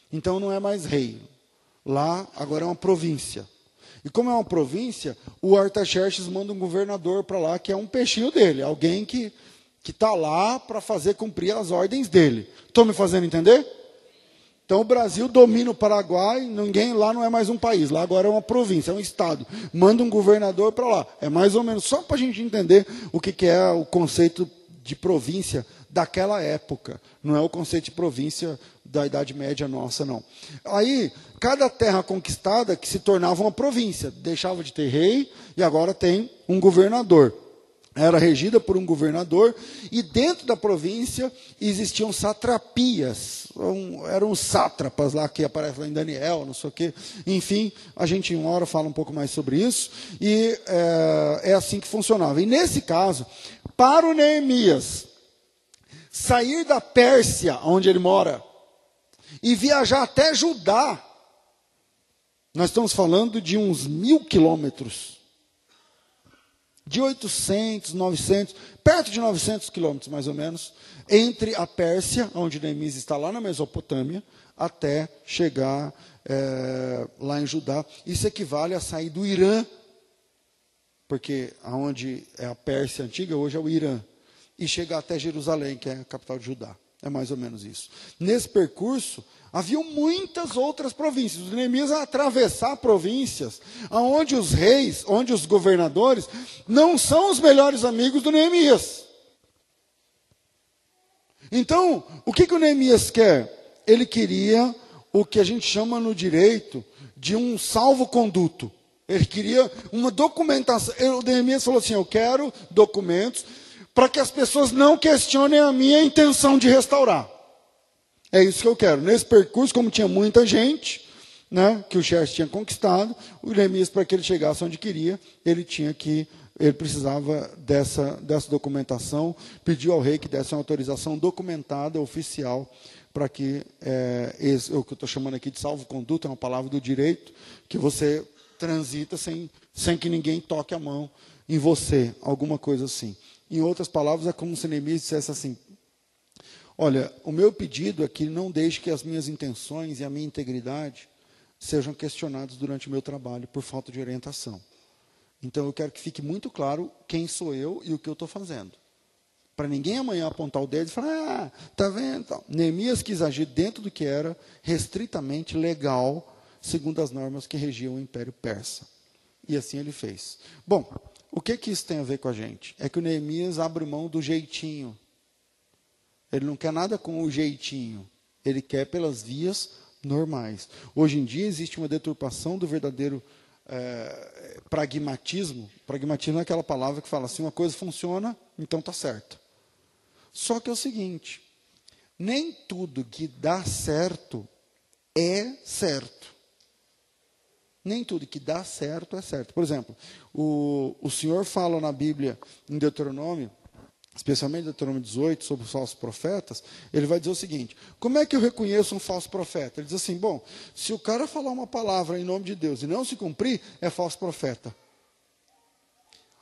Então, não é mais reino. Lá, agora é uma província. E como é uma província, o Artaxerxes manda um governador para lá, que é um peixinho dele, alguém que está lá para fazer cumprir as ordens dele. Estou me fazendo entender? Então o Brasil domina o Paraguai, ninguém lá não é mais um país, lá agora é uma província, é um estado. Manda um governador para lá. É mais ou menos só para a gente entender o que, que é o conceito de província daquela época. Não é o conceito de província da Idade Média nossa, não. Aí, cada terra conquistada que se tornava uma província, deixava de ter rei e agora tem um governador era regida por um governador, e dentro da província existiam satrapias, um, eram sátrapas lá que aparecem lá em Daniel, não sei o quê. Enfim, a gente em uma hora fala um pouco mais sobre isso, e é, é assim que funcionava. E nesse caso, para o Neemias sair da Pérsia, onde ele mora, e viajar até Judá, nós estamos falando de uns mil quilômetros de 800, 900, perto de 900 quilômetros mais ou menos, entre a Pérsia, onde Neemias está lá na Mesopotâmia, até chegar é, lá em Judá. Isso equivale a sair do Irã, porque aonde é a Pérsia antiga hoje é o Irã, e chegar até Jerusalém, que é a capital de Judá. É mais ou menos isso. Nesse percurso, Havia muitas outras províncias. Os Neemias atravessar províncias, onde os reis, onde os governadores não são os melhores amigos do Neemias. Então, o que, que o Neemias quer? Ele queria o que a gente chama no direito de um salvo-conduto. Ele queria uma documentação. O Neemias falou assim: Eu quero documentos para que as pessoas não questionem a minha intenção de restaurar. É isso que eu quero. Nesse percurso, como tinha muita gente, né, que o Xerxes tinha conquistado, o Neemias, para que ele chegasse onde queria, ele tinha que, ele precisava dessa, dessa documentação, pediu ao rei que desse uma autorização documentada, oficial, para que, é, esse, o que eu estou chamando aqui de salvo-conduto, é uma palavra do direito, que você transita sem, sem que ninguém toque a mão em você, alguma coisa assim. Em outras palavras, é como se Neemias dissesse assim, Olha, o meu pedido é que não deixe que as minhas intenções e a minha integridade sejam questionados durante o meu trabalho por falta de orientação. Então eu quero que fique muito claro quem sou eu e o que eu estou fazendo. Para ninguém amanhã apontar o dedo e falar, ah, tá vendo? Neemias quis agir dentro do que era restritamente legal, segundo as normas que regiam o Império Persa. E assim ele fez. Bom, o que, que isso tem a ver com a gente? É que o Neemias abre mão do jeitinho. Ele não quer nada com o jeitinho. Ele quer pelas vias normais. Hoje em dia existe uma deturpação do verdadeiro é, pragmatismo. Pragmatismo é aquela palavra que fala assim: uma coisa funciona, então está certo. Só que é o seguinte: nem tudo que dá certo é certo. Nem tudo que dá certo é certo. Por exemplo, o, o Senhor fala na Bíblia, em Deuteronômio, especialmente Deuteronômio 18, sobre os falsos profetas, ele vai dizer o seguinte: como é que eu reconheço um falso profeta? Ele diz assim: bom, se o cara falar uma palavra em nome de Deus e não se cumprir, é falso profeta.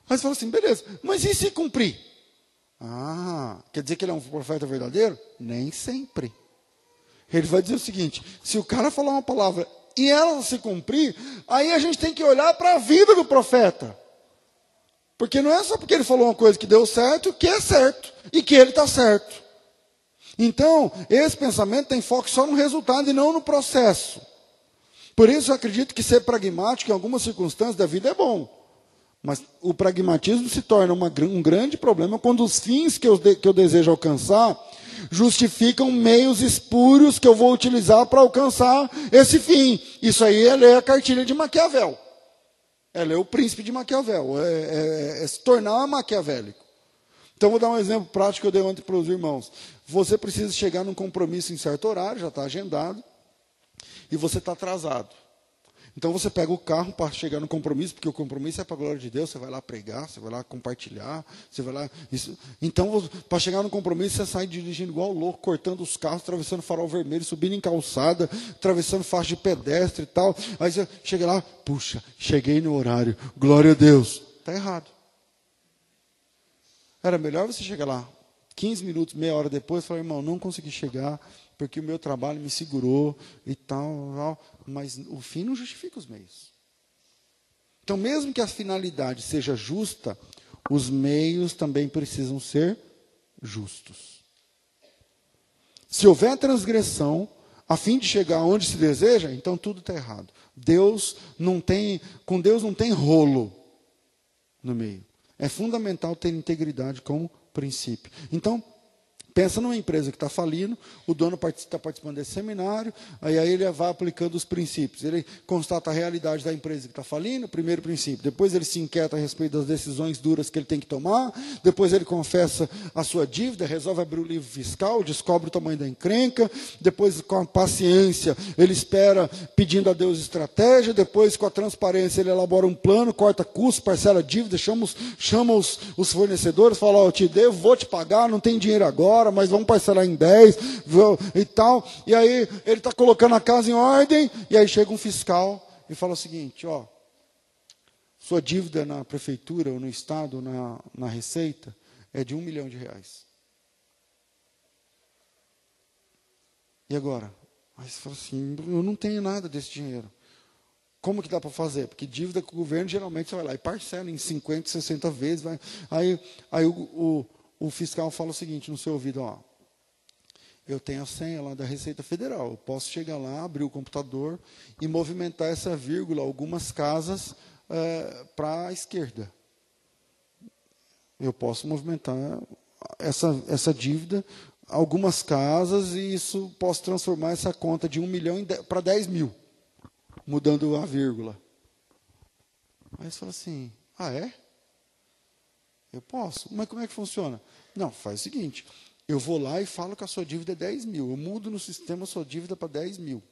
Mas fala assim: beleza, mas e se cumprir? Ah, quer dizer que ele é um profeta verdadeiro? Nem sempre. Ele vai dizer o seguinte: se o cara falar uma palavra e ela se cumprir, aí a gente tem que olhar para a vida do profeta. Porque não é só porque ele falou uma coisa que deu certo que é certo e que ele está certo. Então, esse pensamento tem foco só no resultado e não no processo. Por isso, eu acredito que ser pragmático em algumas circunstâncias da vida é bom. Mas o pragmatismo se torna uma, um grande problema quando os fins que eu, que eu desejo alcançar justificam meios espúrios que eu vou utilizar para alcançar esse fim. Isso aí é ler a cartilha de Maquiavel. É ler o príncipe de Maquiavel. É, é, é se tornar maquiavélico. Então, vou dar um exemplo prático que eu dei ontem para os irmãos. Você precisa chegar num compromisso em certo horário, já está agendado, e você está atrasado. Então você pega o carro para chegar no compromisso, porque o compromisso é para a glória de Deus, você vai lá pregar, você vai lá compartilhar, você vai lá. Isso. Então, para chegar no compromisso, você sai dirigindo igual louco, cortando os carros, atravessando farol vermelho, subindo em calçada, atravessando faixa de pedestre e tal. Aí você chega lá, puxa, cheguei no horário, glória a Deus. Está errado. Era melhor você chegar lá 15 minutos, meia hora depois, falar, irmão, não consegui chegar, porque o meu trabalho me segurou e tal, tal, mas o fim não justifica os meios. Então, mesmo que a finalidade seja justa, os meios também precisam ser justos. Se houver transgressão, a fim de chegar onde se deseja, então tudo está errado. Deus não tem, com Deus não tem rolo no meio. É fundamental ter integridade como princípio. Então, Pensa numa empresa que está falindo, o dono está participando desse seminário, aí, aí ele vai aplicando os princípios. Ele constata a realidade da empresa que está falindo, primeiro princípio. Depois ele se inquieta a respeito das decisões duras que ele tem que tomar. Depois ele confessa a sua dívida, resolve abrir o livro fiscal, descobre o tamanho da encrenca. Depois, com a paciência, ele espera pedindo a Deus estratégia. Depois, com a transparência, ele elabora um plano, corta custos, parcela dívida, chama os, chama os, os fornecedores, fala: oh, Eu te devo, vou te pagar, não tem dinheiro agora agora, mas vamos parcelar em 10 e tal. E aí ele está colocando a casa em ordem, e aí chega um fiscal e fala o seguinte: ó, sua dívida na prefeitura, ou no estado, na, na receita, é de um milhão de reais. E agora? Aí você fala assim, eu não tenho nada desse dinheiro. Como que dá para fazer? Porque dívida com o governo, geralmente você vai lá e parcela em 50, 60 vezes. Vai. Aí, aí o, o, o fiscal fala o seguinte no seu ouvido, ó, eu tenho a senha lá da Receita Federal, eu posso chegar lá, abrir o computador e movimentar essa vírgula, algumas casas é, para a esquerda. Eu posso movimentar essa, essa dívida, algumas casas, e isso posso transformar essa conta de um milhão para 10 mil, mudando a vírgula. Aí você fala assim, ah é? Eu posso. Mas como é que funciona? Não, faz o seguinte: eu vou lá e falo que a sua dívida é 10 mil. Eu mudo no sistema a sua dívida para 10 mil.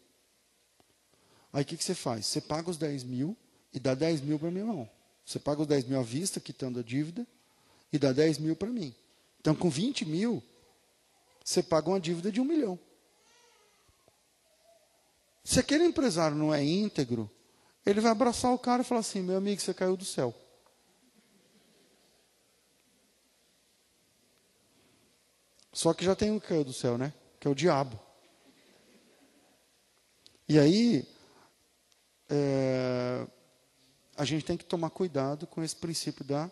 Aí o que, que você faz? Você paga os 10 mil e dá 10 mil para minha mão. Você paga os 10 mil à vista, quitando a dívida, e dá 10 mil para mim. Então, com 20 mil, você paga uma dívida de um milhão. Se aquele empresário não é íntegro, ele vai abraçar o cara e falar assim: meu amigo, você caiu do céu. Só que já tem um que caiu do céu, né? Que é o diabo. E aí, é, a gente tem que tomar cuidado com esse princípio da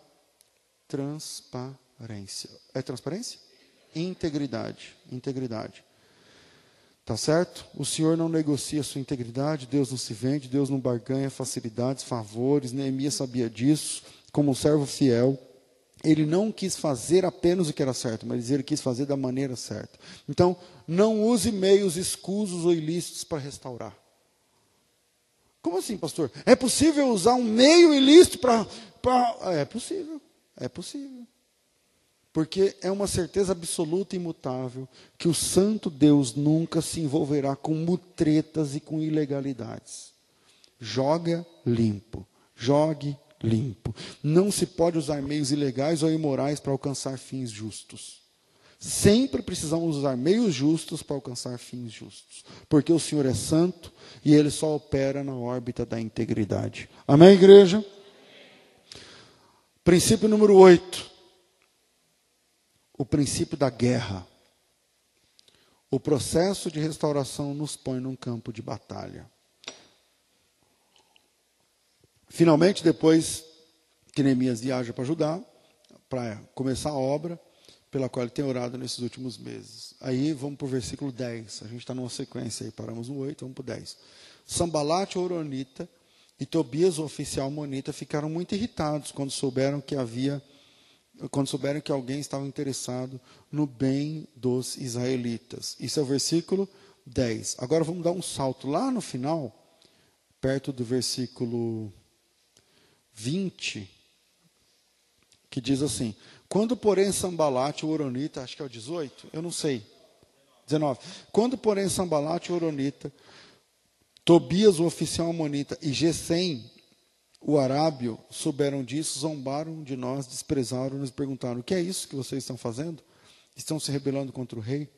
transparência. É transparência? Integridade. Integridade. Tá certo? O Senhor não negocia sua integridade, Deus não se vende, Deus não barganha facilidades, favores. Neemias sabia disso, como um servo fiel. Ele não quis fazer apenas o que era certo, mas ele quis fazer da maneira certa. Então, não use meios escusos ou ilícitos para restaurar. Como assim, pastor? É possível usar um meio ilícito para. É possível. É possível. Porque é uma certeza absoluta e imutável que o Santo Deus nunca se envolverá com mutretas e com ilegalidades. Joga limpo. Jogue limpo. Não se pode usar meios ilegais ou imorais para alcançar fins justos. Sempre precisamos usar meios justos para alcançar fins justos. Porque o Senhor é santo e ele só opera na órbita da integridade. Amém, igreja? Princípio número 8 o princípio da guerra. O processo de restauração nos põe num campo de batalha. Finalmente, depois que Neemias viaja para ajudar, para começar a obra pela qual ele tem orado nesses últimos meses. Aí vamos para o versículo 10. A gente está numa sequência aí, paramos no 8, vamos para o 10. Sambalate, Oronita, e Tobias, o oficial monita, ficaram muito irritados quando souberam que havia quando souberam que alguém estava interessado no bem dos israelitas. Isso é o versículo 10. Agora vamos dar um salto lá no final, perto do versículo 20, que diz assim: Quando, porém, Sambalate, o Oronita, acho que é o 18, eu não sei. 19. Quando, porém, Sambalate, o Oronita, Tobias, o oficial amonita, e Gesem, o arábio souberam disso, zombaram de nós, desprezaram-nos e perguntaram: O que é isso que vocês estão fazendo? Estão se rebelando contra o rei?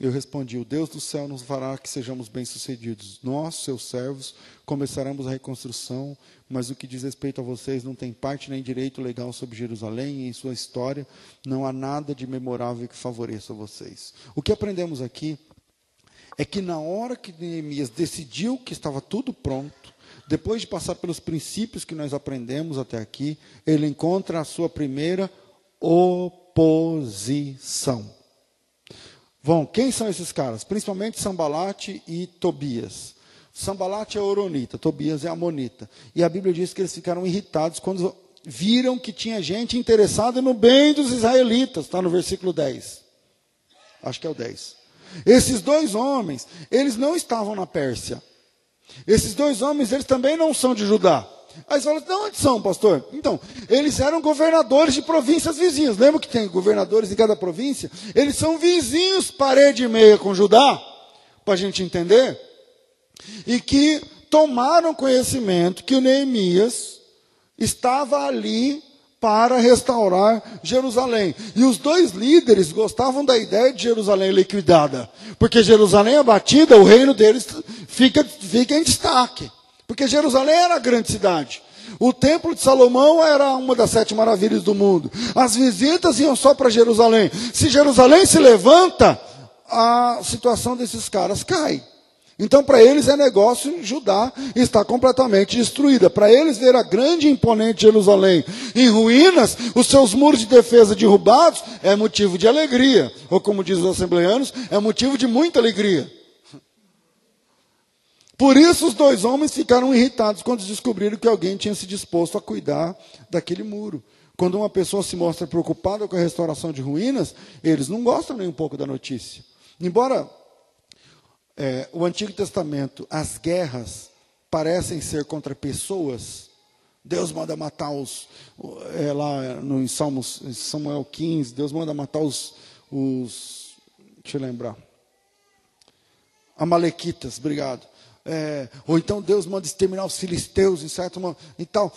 Eu respondi: O Deus do céu nos fará que sejamos bem-sucedidos. Nós, seus servos, começaremos a reconstrução, mas o que diz respeito a vocês não tem parte nem direito legal sobre Jerusalém e em sua história. Não há nada de memorável que favoreça vocês. O que aprendemos aqui é que na hora que Neemias decidiu que estava tudo pronto, depois de passar pelos princípios que nós aprendemos até aqui, ele encontra a sua primeira oposição. Bom, quem são esses caras? Principalmente Sambalate e Tobias. Sambalate é Oronita, Tobias é Amonita. E a Bíblia diz que eles ficaram irritados quando viram que tinha gente interessada no bem dos israelitas. Está no versículo 10. Acho que é o 10. Esses dois homens, eles não estavam na Pérsia. Esses dois homens, eles também não são de Judá. Aí você fala, de onde são, pastor? Então, eles eram governadores de províncias vizinhas. Lembra que tem governadores em cada província? Eles são vizinhos, parede e meia com Judá, para a gente entender. E que tomaram conhecimento que o Neemias estava ali para restaurar Jerusalém. E os dois líderes gostavam da ideia de Jerusalém liquidada, porque Jerusalém abatida, o reino deles fica, fica em destaque. Porque Jerusalém era a grande cidade. O templo de Salomão era uma das sete maravilhas do mundo. As visitas iam só para Jerusalém. Se Jerusalém se levanta, a situação desses caras cai. Então, para eles é negócio Judá está completamente destruída. Para eles ver a grande e imponente Jerusalém em ruínas, os seus muros de defesa derrubados, é motivo de alegria. Ou como dizem os assembleanos, é motivo de muita alegria. Por isso os dois homens ficaram irritados quando descobriram que alguém tinha se disposto a cuidar daquele muro. Quando uma pessoa se mostra preocupada com a restauração de ruínas, eles não gostam nem um pouco da notícia. Embora é, o Antigo Testamento, as guerras parecem ser contra pessoas. Deus manda matar os, é, lá no em Salmos, em Samuel 15, Deus manda matar os, os deixa eu lembrar, Amalequitas, obrigado. É, ou então Deus manda exterminar os filisteus em certo momento. Então,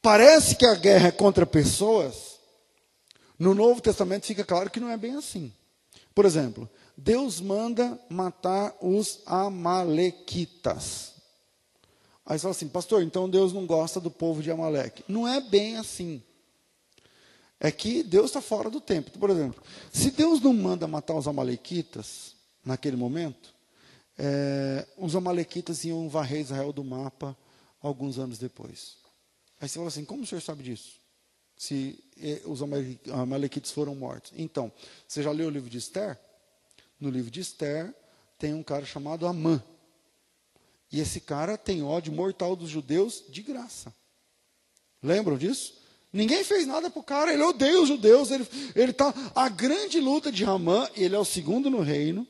parece que a guerra é contra pessoas. No Novo Testamento fica claro que não é bem assim. Por exemplo, Deus manda matar os amalequitas. Aí você fala assim, pastor, então Deus não gosta do povo de Amaleque. Não é bem assim. É que Deus está fora do tempo. Por exemplo, se Deus não manda matar os amalequitas naquele momento, é, os amalequitas iam varrer Israel do mapa alguns anos depois. Aí você fala assim, como o senhor sabe disso? Se eh, os amalequitas foram mortos. Então, você já leu o livro de Esther? no livro de Esther, tem um cara chamado Amã. E esse cara tem ódio mortal dos judeus de graça. Lembram disso? Ninguém fez nada para o cara, ele odeia os judeus. Ele, ele tá, a grande luta de Ramã, ele é o segundo no reino.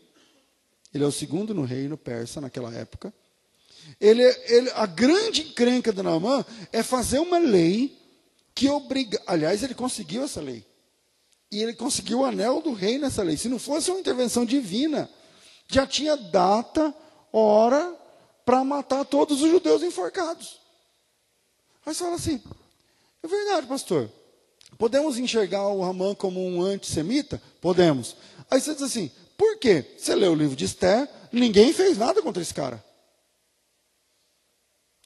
Ele é o segundo no reino persa naquela época. Ele, ele, a grande encrenca de Naamã é fazer uma lei que obriga. Aliás, ele conseguiu essa lei. E ele conseguiu o anel do rei nessa lei. Se não fosse uma intervenção divina, já tinha data, hora, para matar todos os judeus enforcados. Aí você fala assim: é verdade, pastor. Podemos enxergar o Ramã como um antissemita? Podemos. Aí você diz assim: por quê? Você lê o livro de Esther, ninguém fez nada contra esse cara.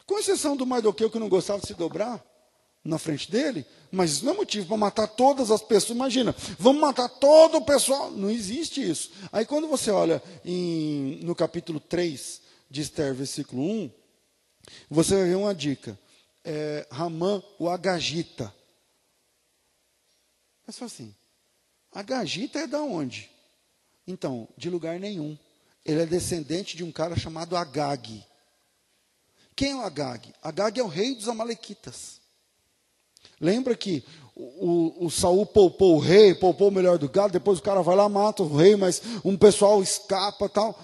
Com exceção do Mardoqueu que não gostava de se dobrar na frente dele, mas isso não é motivo para matar todas as pessoas. Imagina, vamos matar todo o pessoal. Não existe isso. Aí quando você olha em, no capítulo 3 de Esther, versículo 1, você vai ver uma dica. É, Ramã, o Agagita. Mas assim, Agagita é da onde? Então, de lugar nenhum. Ele é descendente de um cara chamado Agag. Quem é o Agag? Agag é o rei dos Amalequitas. Lembra que o, o, Saul poupou o rei, poupou o melhor do gado, depois o cara vai lá, mata o rei, mas um pessoal escapa tal.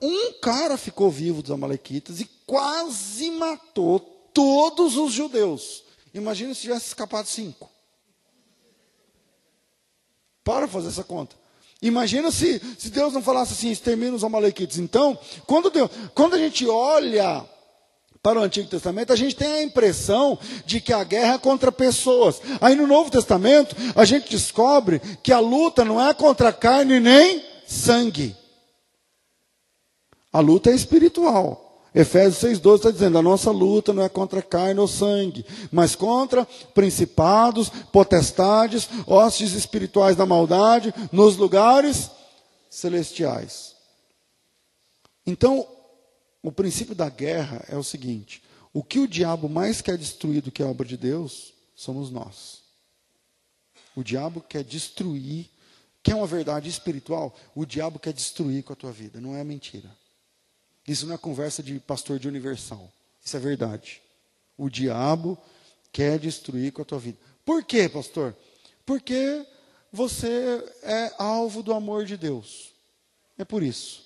Um cara ficou vivo dos Amalequitas e quase matou todos os judeus. Imagina se tivesse escapado cinco. Para fazer essa conta. Imagina se, se Deus não falasse assim, extermina os amalequitas. Então, quando, Deus, quando a gente olha para o Antigo Testamento, a gente tem a impressão de que a guerra é contra pessoas. Aí no Novo Testamento, a gente descobre que a luta não é contra carne nem sangue. A luta é espiritual. Efésios 6,12 está dizendo: a nossa luta não é contra carne ou sangue, mas contra principados, potestades, hostes espirituais da maldade nos lugares celestiais. Então, o princípio da guerra é o seguinte: o que o diabo mais quer destruir do que a obra de Deus somos nós. O diabo quer destruir, quer uma verdade espiritual, o diabo quer destruir com a tua vida, não é mentira. Isso não é conversa de pastor de universal. Isso é verdade. O diabo quer destruir com a tua vida. Por quê, pastor? Porque você é alvo do amor de Deus. É por isso.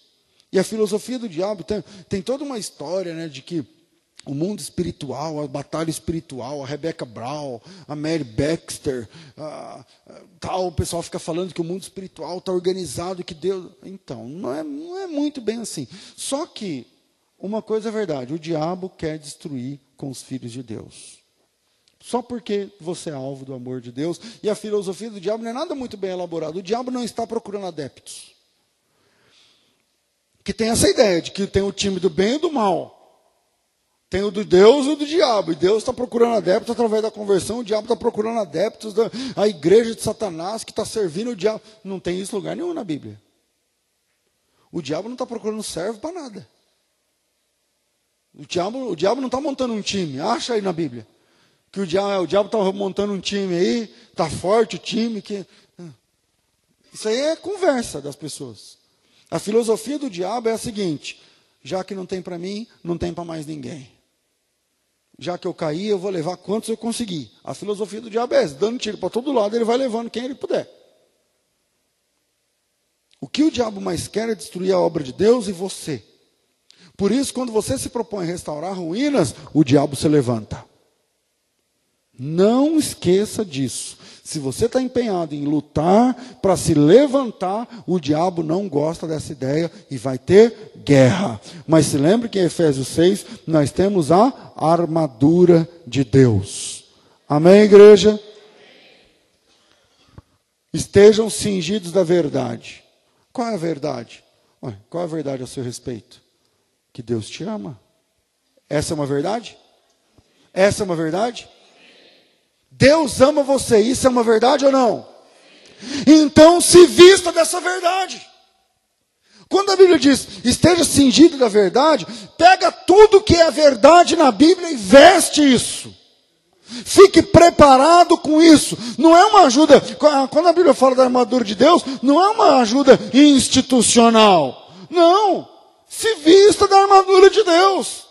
E a filosofia do diabo tem, tem toda uma história né, de que o mundo espiritual, a batalha espiritual, a Rebecca Brown, a Mary Baxter, a, a, tal, o pessoal fica falando que o mundo espiritual está organizado, que Deus. Então, não é, não é muito bem assim. Só que uma coisa é verdade: o diabo quer destruir com os filhos de Deus. Só porque você é alvo do amor de Deus. E a filosofia do diabo não é nada muito bem elaborada. O diabo não está procurando adeptos. Que tem essa ideia de que tem o time do bem e do mal. Tem o do Deus e o do diabo. E Deus está procurando adeptos através da conversão, o diabo está procurando adeptos da a igreja de Satanás que está servindo o diabo. Não tem isso lugar nenhum na Bíblia. O diabo não está procurando servo para nada. O diabo, o diabo não está montando um time. Acha aí na Bíblia. Que o diabo está montando um time aí, está forte o time. que Isso aí é conversa das pessoas. A filosofia do diabo é a seguinte: já que não tem para mim, não tem para mais ninguém já que eu caí, eu vou levar quantos eu conseguir. A filosofia do diabo é essa, dando tiro para todo lado, ele vai levando quem ele puder. O que o diabo mais quer é destruir a obra de Deus e você. Por isso, quando você se propõe a restaurar ruínas, o diabo se levanta. Não esqueça disso. Se você está empenhado em lutar para se levantar, o diabo não gosta dessa ideia e vai ter guerra. Mas se lembre que em Efésios 6 nós temos a armadura de Deus. Amém, igreja? Estejam cingidos da verdade. Qual é a verdade? qual é a verdade a seu respeito? Que Deus te ama. Essa é uma verdade? Essa é uma verdade? Deus ama você, isso é uma verdade ou não? Então se vista dessa verdade. Quando a Bíblia diz, esteja cingido da verdade, pega tudo que é verdade na Bíblia e veste isso. Fique preparado com isso. Não é uma ajuda, quando a Bíblia fala da armadura de Deus, não é uma ajuda institucional. Não! Se vista da armadura de Deus.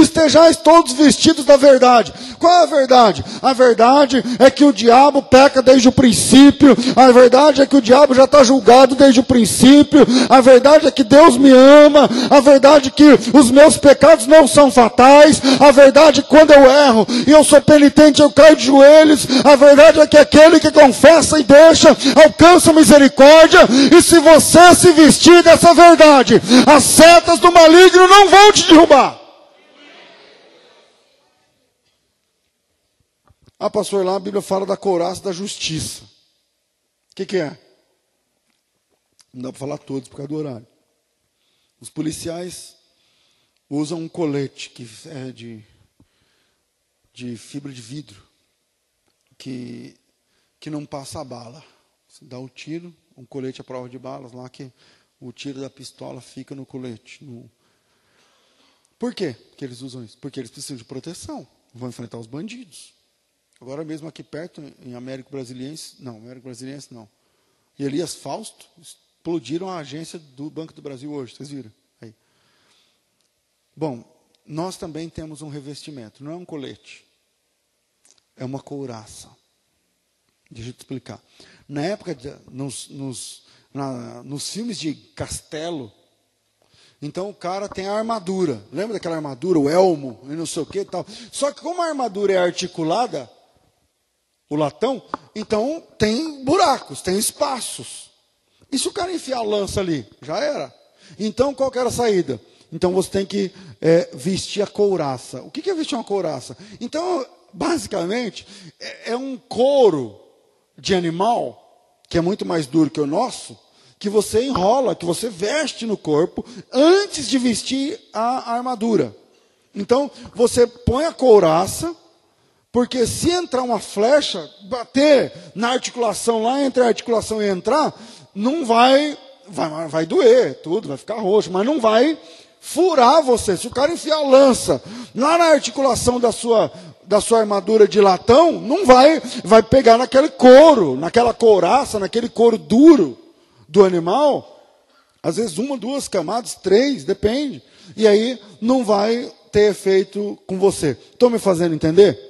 Estejais todos vestidos da verdade. Qual é a verdade? A verdade é que o diabo peca desde o princípio. A verdade é que o diabo já está julgado desde o princípio. A verdade é que Deus me ama. A verdade é que os meus pecados não são fatais. A verdade é que quando eu erro e eu sou penitente, eu caio de joelhos. A verdade é que aquele que confessa e deixa alcança misericórdia. E se você se vestir dessa verdade, as setas do maligno não vão te derrubar. Ah, pastor, lá a Bíblia fala da couraça da justiça. O que, que é? Não dá para falar todos por causa do horário. Os policiais usam um colete que é de, de fibra de vidro, que, que não passa a bala. Você dá o tiro, um colete à prova de balas lá, que o tiro da pistola fica no colete. No... Por quê que eles usam isso? Porque eles precisam de proteção. Vão enfrentar os bandidos. Agora mesmo aqui perto, em Américo Brasiliense, não, Américo Brasiliense não. E Elias Fausto explodiram a agência do Banco do Brasil hoje, vocês viram? Aí. Bom, nós também temos um revestimento, não é um colete, é uma couraça. Deixa eu te explicar. Na época, de, nos, nos, na, nos filmes de castelo, então o cara tem a armadura. Lembra daquela armadura, o elmo e não sei o que tal. Só que como a armadura é articulada, o latão, então tem buracos, tem espaços. E se o cara enfiar a lança ali? Já era. Então qual era a saída? Então você tem que é, vestir a couraça. O que é vestir uma couraça? Então, basicamente, é, é um couro de animal, que é muito mais duro que o nosso, que você enrola, que você veste no corpo antes de vestir a armadura. Então, você põe a couraça, porque se entrar uma flecha, bater na articulação lá, entre a articulação e entrar, não vai, vai, vai doer, tudo, vai ficar roxo, mas não vai furar você. Se o cara enfiar a lança lá na articulação da sua, da sua armadura de latão, não vai, vai pegar naquele couro, naquela couraça, naquele couro duro do animal. Às vezes uma, duas camadas, três, depende. E aí não vai ter efeito com você. Estão me fazendo entender?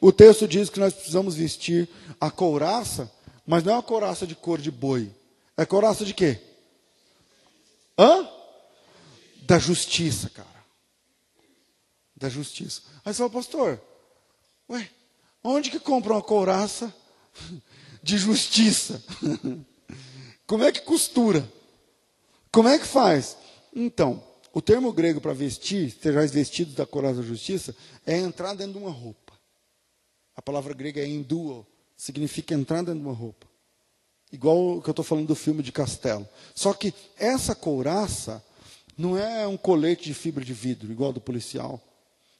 O texto diz que nós precisamos vestir a couraça, mas não é uma couraça de cor de boi. É couraça de quê? Hã? Da justiça, cara. Da justiça. Aí você fala, pastor, ué, onde que compra uma couraça de justiça? Como é que costura? Como é que faz? Então, o termo grego para vestir, sejais vestidos da couraça da justiça, é entrar dentro de uma roupa. A palavra grega é enduo, significa entrar dentro de uma roupa. Igual o que eu estou falando do filme de Castelo. Só que essa couraça não é um colete de fibra de vidro, igual do policial.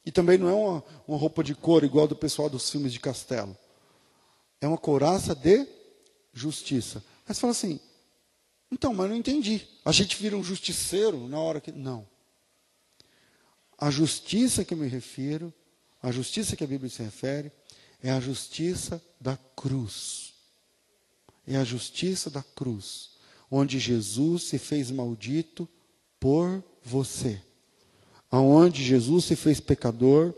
E também não é uma, uma roupa de couro, igual do pessoal dos filmes de Castelo. É uma couraça de justiça. Aí você fala assim, então, mas não entendi. A gente vira um justiceiro na hora que. Não. A justiça que eu me refiro, a justiça que a Bíblia se refere, é a justiça da cruz. É a justiça da cruz, onde Jesus se fez maldito por você. Aonde Jesus se fez pecador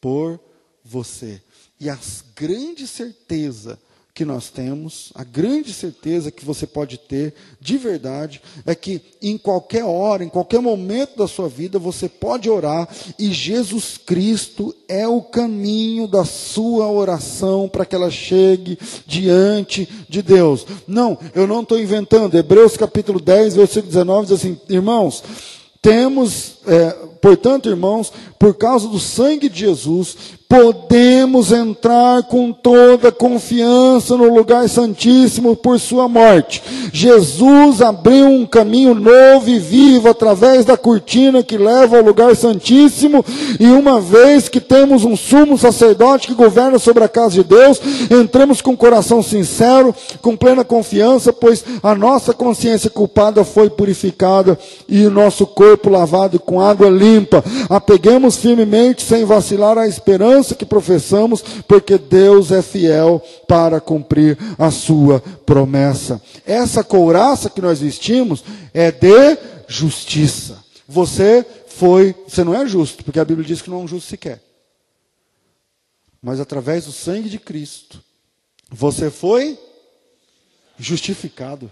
por você. E a grande certeza que nós temos, a grande certeza que você pode ter de verdade é que em qualquer hora, em qualquer momento da sua vida, você pode orar e Jesus Cristo é o caminho da sua oração para que ela chegue diante de Deus. Não, eu não estou inventando. Hebreus capítulo 10, versículo 19 diz assim: Irmãos, temos, é, portanto, irmãos, por causa do sangue de Jesus, podemos entrar com toda confiança no lugar santíssimo por sua morte. Jesus abriu um caminho novo e vivo através da cortina que leva ao lugar santíssimo, e uma vez que temos um sumo sacerdote que governa sobre a casa de Deus, entramos com coração sincero, com plena confiança, pois a nossa consciência culpada foi purificada e o nosso corpo lavado com água limpa. Apeguemos firmemente, sem vacilar, a esperança esperança que professamos, porque Deus é fiel para cumprir a sua promessa. Essa couraça que nós vestimos é de justiça. Você foi, você não é justo, porque a Bíblia diz que não é um justo sequer. Mas através do sangue de Cristo, você foi justificado.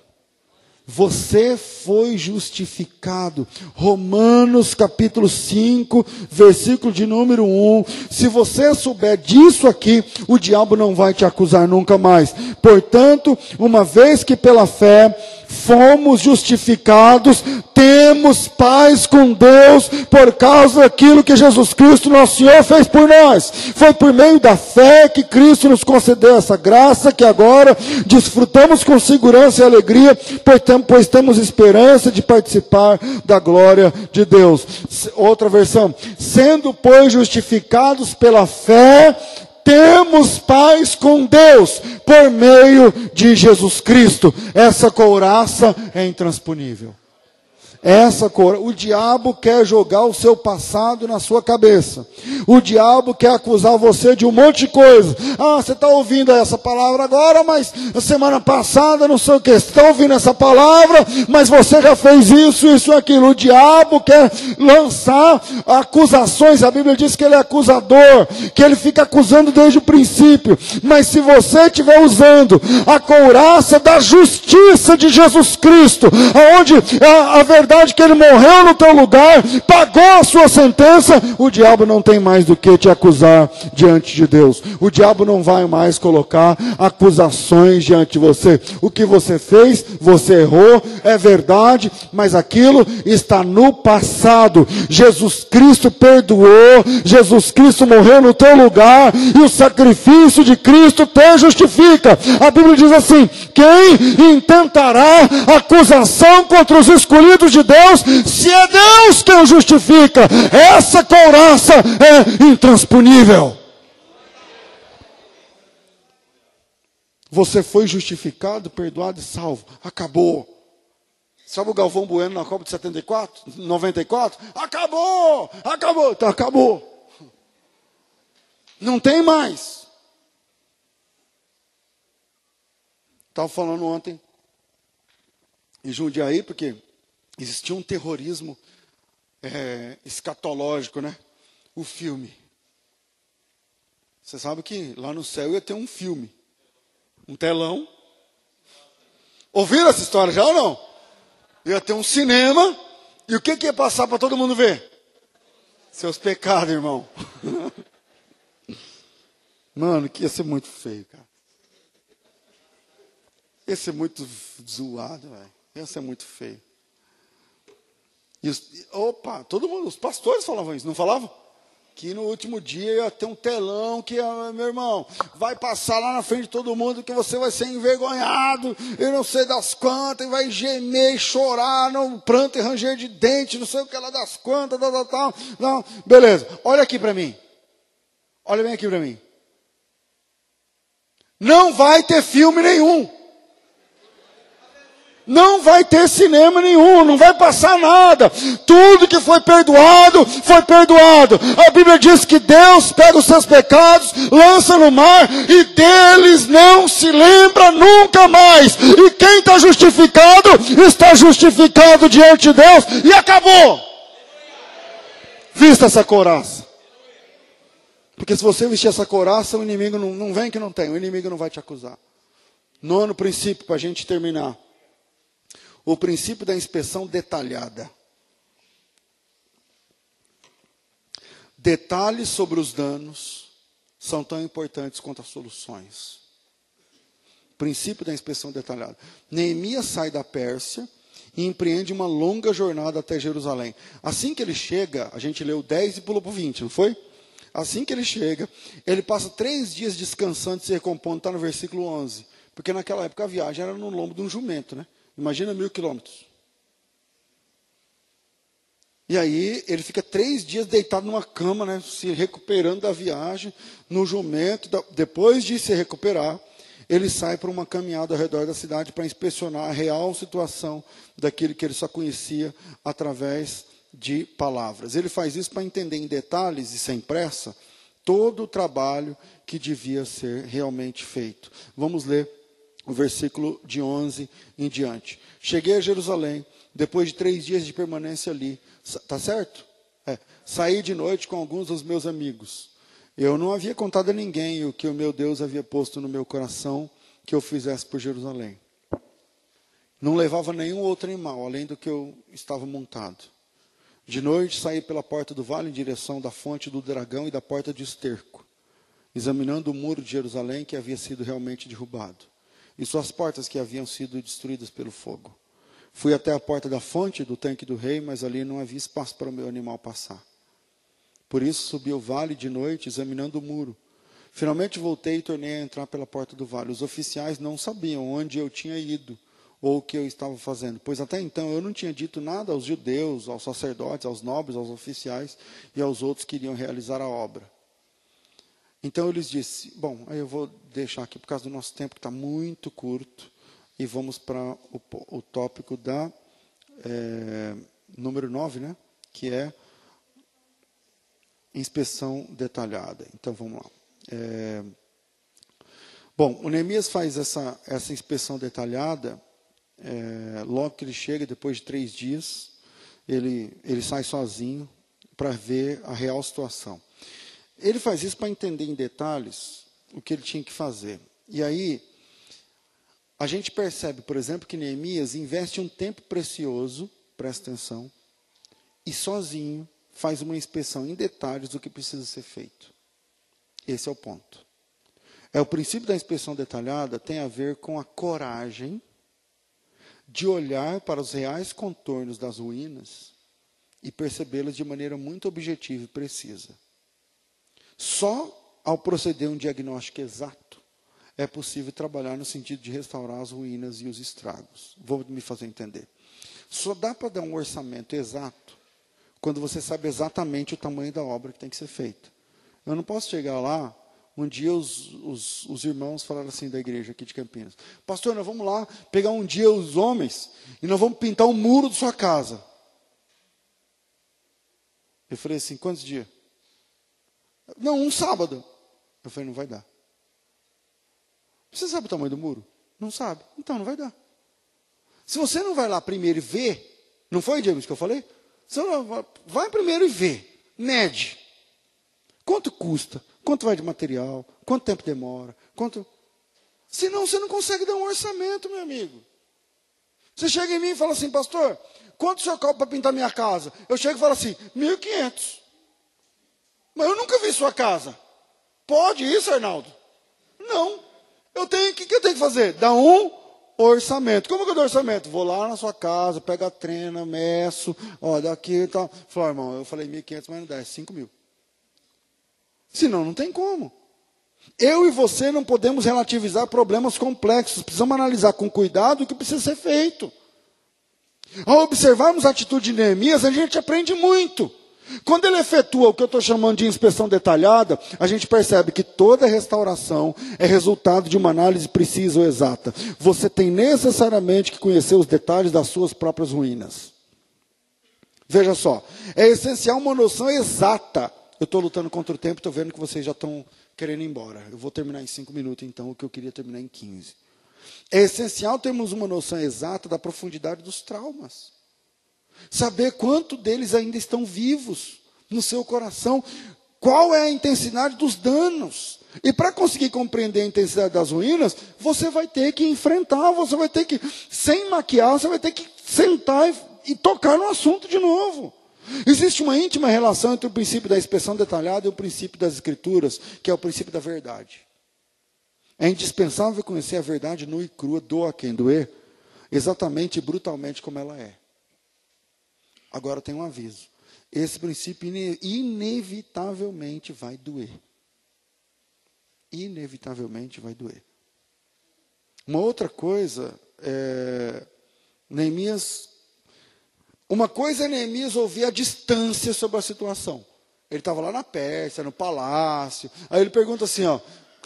Você foi justificado. Romanos capítulo 5, versículo de número 1. Se você souber disso aqui, o diabo não vai te acusar nunca mais. Portanto, uma vez que pela fé fomos justificados, temos paz com Deus por causa daquilo que Jesus Cristo, nosso Senhor, fez por nós. Foi por meio da fé que Cristo nos concedeu essa graça que agora desfrutamos com segurança e alegria, pois temos esperança de participar da glória de Deus. Outra versão, sendo pois justificados pela fé, temos paz com Deus por meio de Jesus Cristo. Essa couraça é intransponível. Essa cor, o diabo quer jogar o seu passado na sua cabeça. O diabo quer acusar você de um monte de coisa. Ah, você está ouvindo essa palavra agora, mas na semana passada não sei o que. Você está ouvindo essa palavra, mas você já fez isso, isso aquilo. O diabo quer lançar acusações. A Bíblia diz que ele é acusador, que ele fica acusando desde o princípio. Mas se você estiver usando a couraça da justiça de Jesus Cristo, aonde a, a verdade verdade que ele morreu no teu lugar, pagou a sua sentença, o diabo não tem mais do que te acusar diante de Deus. O diabo não vai mais colocar acusações diante de você. O que você fez, você errou, é verdade, mas aquilo está no passado. Jesus Cristo perdoou, Jesus Cristo morreu no teu lugar e o sacrifício de Cristo te justifica. A Bíblia diz assim: quem intentará acusação contra os escolhidos de Deus, se é Deus quem o justifica, essa couraça é intransponível. Você foi justificado, perdoado e salvo. Acabou. Sabe o Galvão Bueno na Copa de 74? 94? Acabou! Acabou! Então acabou. Não tem mais. Estava falando ontem em Jundiaí, porque existia um terrorismo é, escatológico, né? O filme. Você sabe que lá no céu ia ter um filme, um telão. Ouviram essa história já ou não? Ia ter um cinema e o que, que ia passar para todo mundo ver? Seus pecados, irmão. Mano, que ia ser muito feio, cara. Ia ser muito zoado, velho. Ia ser muito feio. Os, opa, todo mundo, os pastores falavam isso, não falavam? Que no último dia ia ter um telão que, ah, meu irmão, vai passar lá na frente de todo mundo que você vai ser envergonhado, e não sei das quantas, e vai gemer chorar, não, pranto e ranger de dente, não sei o que lá das quantas, tal, tal, tal. Não, beleza, olha aqui para mim. Olha bem aqui para mim. Não vai ter filme nenhum. Não vai ter cinema nenhum, não vai passar nada. Tudo que foi perdoado, foi perdoado. A Bíblia diz que Deus pega os seus pecados, lança no mar e deles não se lembra nunca mais. E quem está justificado, está justificado diante de Deus e acabou. Vista essa coraça. Porque se você vestir essa coraça, o inimigo não, não vem que não tem, o inimigo não vai te acusar. Nono princípio, para a gente terminar o princípio da inspeção detalhada. Detalhes sobre os danos são tão importantes quanto as soluções. Princípio da inspeção detalhada. Neemias sai da Pérsia e empreende uma longa jornada até Jerusalém. Assim que ele chega, a gente leu 10 e pulou para 20, não foi? Assim que ele chega, ele passa três dias descansando e se recompondo, está no versículo 11. Porque naquela época a viagem era no lombo de um jumento, né? Imagina mil quilômetros. E aí ele fica três dias deitado numa cama, né, se recuperando da viagem, no jumento. Depois de se recuperar, ele sai para uma caminhada ao redor da cidade para inspecionar a real situação daquilo que ele só conhecia através de palavras. Ele faz isso para entender em detalhes e sem pressa todo o trabalho que devia ser realmente feito. Vamos ler o versículo de 11 em diante. Cheguei a Jerusalém, depois de três dias de permanência ali. Tá certo? É, saí de noite com alguns dos meus amigos. Eu não havia contado a ninguém o que o meu Deus havia posto no meu coração que eu fizesse por Jerusalém. Não levava nenhum outro animal, além do que eu estava montado. De noite saí pela porta do vale em direção da fonte do dragão e da porta de esterco, examinando o muro de Jerusalém que havia sido realmente derrubado, e suas portas que haviam sido destruídas pelo fogo. Fui até a porta da fonte do tanque do rei, mas ali não havia espaço para o meu animal passar. Por isso subi o vale de noite, examinando o muro. Finalmente voltei e tornei a entrar pela porta do vale. Os oficiais não sabiam onde eu tinha ido ou o que eu estava fazendo, pois até então eu não tinha dito nada aos judeus, aos sacerdotes, aos nobres, aos oficiais e aos outros que iriam realizar a obra. Então eu lhes disse: Bom, aí eu vou deixar aqui por causa do nosso tempo que está muito curto e vamos para o, o, tópico da é, número 9, né? Que é inspeção detalhada. Então vamos lá. É, bom, o Neemias faz essa, essa inspeção detalhada é, logo que ele chega, depois de três dias, ele, ele sai sozinho para ver a real situação. Ele faz isso para entender em detalhes o que ele tinha que fazer. E aí, a gente percebe, por exemplo, que Neemias investe um tempo precioso, presta atenção, e sozinho faz uma inspeção em detalhes do que precisa ser feito. Esse é o ponto. É o princípio da inspeção detalhada tem a ver com a coragem de olhar para os reais contornos das ruínas e percebê-las de maneira muito objetiva e precisa. Só ao proceder um diagnóstico exato é possível trabalhar no sentido de restaurar as ruínas e os estragos. Vou me fazer entender. Só dá para dar um orçamento exato quando você sabe exatamente o tamanho da obra que tem que ser feita. Eu não posso chegar lá um dia os, os, os, irmãos falaram assim da igreja aqui de Campinas: Pastor, nós vamos lá pegar um dia os homens e nós vamos pintar o um muro de sua casa. Eu falei assim: quantos dias? Não, um sábado. Eu falei: não vai dar. Você sabe o tamanho do muro? Não sabe. Então não vai dar. Se você não vai lá primeiro e vê, não foi, James, que eu falei? Você vai primeiro e vê, mede. Quanto custa? Quanto vai de material? Quanto tempo demora? Quanto... Senão você não consegue dar um orçamento, meu amigo. Você chega em mim e fala assim, pastor, quanto o senhor cobra para pintar minha casa? Eu chego e falo assim, 1.500. Mas eu nunca vi sua casa. Pode isso, Arnaldo? Não. Eu tenho, o que, que eu tenho que fazer? Dar um orçamento. Como que eu dou orçamento? Vou lá na sua casa, pego a trena, meço, ó, daqui e tal. Falei, irmão, eu falei 1.500, mas não dá, é 5 mil. Senão não tem como. Eu e você não podemos relativizar problemas complexos. Precisamos analisar com cuidado o que precisa ser feito. Ao observarmos a atitude de Neemias, a gente aprende muito. Quando ele efetua o que eu estou chamando de inspeção detalhada, a gente percebe que toda restauração é resultado de uma análise precisa ou exata. Você tem necessariamente que conhecer os detalhes das suas próprias ruínas. Veja só, é essencial uma noção exata eu estou lutando contra o tempo, estou vendo que vocês já estão querendo ir embora. Eu vou terminar em cinco minutos, então, o que eu queria terminar em 15. É essencial termos uma noção exata da profundidade dos traumas. Saber quanto deles ainda estão vivos no seu coração. Qual é a intensidade dos danos. E para conseguir compreender a intensidade das ruínas, você vai ter que enfrentar, você vai ter que, sem maquiar, você vai ter que sentar e, e tocar no assunto de novo. Existe uma íntima relação entre o princípio da inspeção detalhada e o princípio das escrituras, que é o princípio da verdade. É indispensável conhecer a verdade nua e crua, doa quem doer, exatamente e brutalmente como ela é. Agora tem um aviso. Esse princípio inevitavelmente vai doer. Inevitavelmente vai doer. Uma outra coisa, é, Neemias uma coisa é Neemias ouvir a distância sobre a situação. Ele estava lá na Pérsia, no palácio. Aí ele pergunta assim, ó,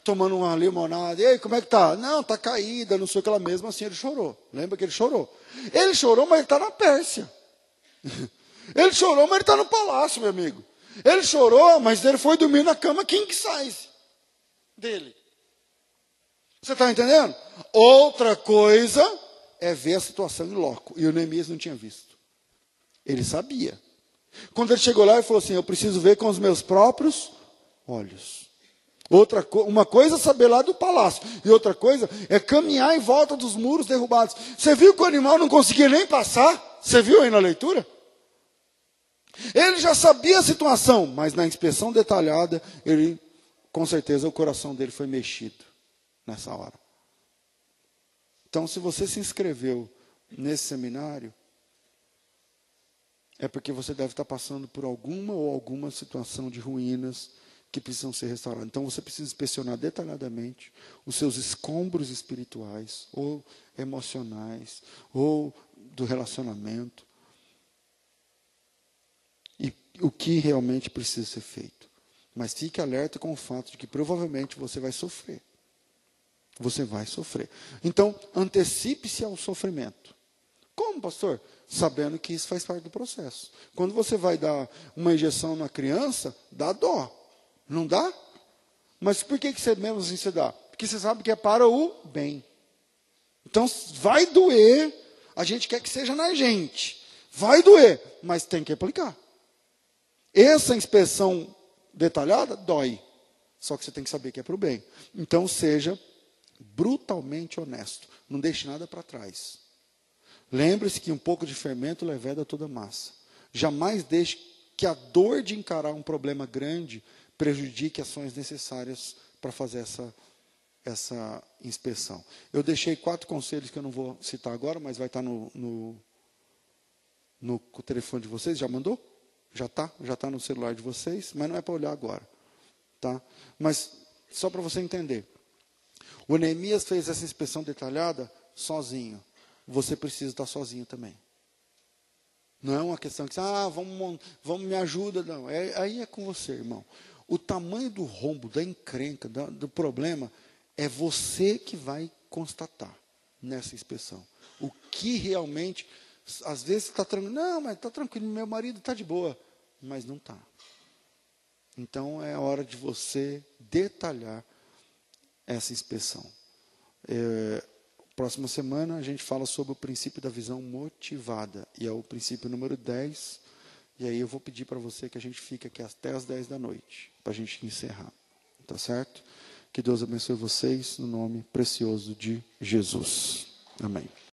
tomando uma limonada. E aí, como é que tá? Não, tá caída, não sei o que lá mesmo. Assim ele chorou. Lembra que ele chorou? Ele chorou, mas ele está na Pérsia. Ele chorou, mas ele está no palácio, meu amigo. Ele chorou, mas ele foi dormir na cama king size dele. Você está entendendo? Outra coisa é ver a situação em loco. E o Neemias não tinha visto. Ele sabia. Quando ele chegou lá, ele falou assim: Eu preciso ver com os meus próprios olhos. Outra, uma coisa é saber lá do palácio, e outra coisa é caminhar em volta dos muros derrubados. Você viu que o animal não conseguia nem passar? Você viu aí na leitura? Ele já sabia a situação, mas na inspeção detalhada, ele, com certeza, o coração dele foi mexido nessa hora. Então, se você se inscreveu nesse seminário, é porque você deve estar passando por alguma ou alguma situação de ruínas que precisam ser restauradas. Então você precisa inspecionar detalhadamente os seus escombros espirituais, ou emocionais, ou do relacionamento. O que realmente precisa ser feito. Mas fique alerta com o fato de que provavelmente você vai sofrer. Você vai sofrer. Então, antecipe-se ao sofrimento. Como, pastor? Sabendo que isso faz parte do processo. Quando você vai dar uma injeção na criança, dá dó. Não dá? Mas por que, que você mesmo assim você dá? Porque você sabe que é para o bem. Então, vai doer. A gente quer que seja na gente. Vai doer, mas tem que aplicar. Essa inspeção detalhada dói. Só que você tem que saber que é para o bem. Então, seja brutalmente honesto. Não deixe nada para trás. Lembre-se que um pouco de fermento leveda toda massa. Jamais deixe que a dor de encarar um problema grande prejudique ações necessárias para fazer essa, essa inspeção. Eu deixei quatro conselhos que eu não vou citar agora, mas vai estar no, no, no telefone de vocês. Já mandou? Já está? Já está no celular de vocês, mas não é para olhar agora. Tá? Mas só para você entender. O Neemias fez essa inspeção detalhada sozinho. Você precisa estar sozinho também. Não é uma questão que, ah, vamos, vamos me ajuda. Não, é, aí é com você, irmão. O tamanho do rombo, da encrenca, da, do problema, é você que vai constatar nessa inspeção. O que realmente, às vezes está tranquilo, não, mas está tranquilo, meu marido está de boa, mas não está. Então é hora de você detalhar essa inspeção. É, próxima semana a gente fala sobre o princípio da visão motivada, e é o princípio número 10. E aí eu vou pedir para você que a gente fique aqui até as 10 da noite, para a gente encerrar. Tá certo? Que Deus abençoe vocês no nome precioso de Jesus. Amém.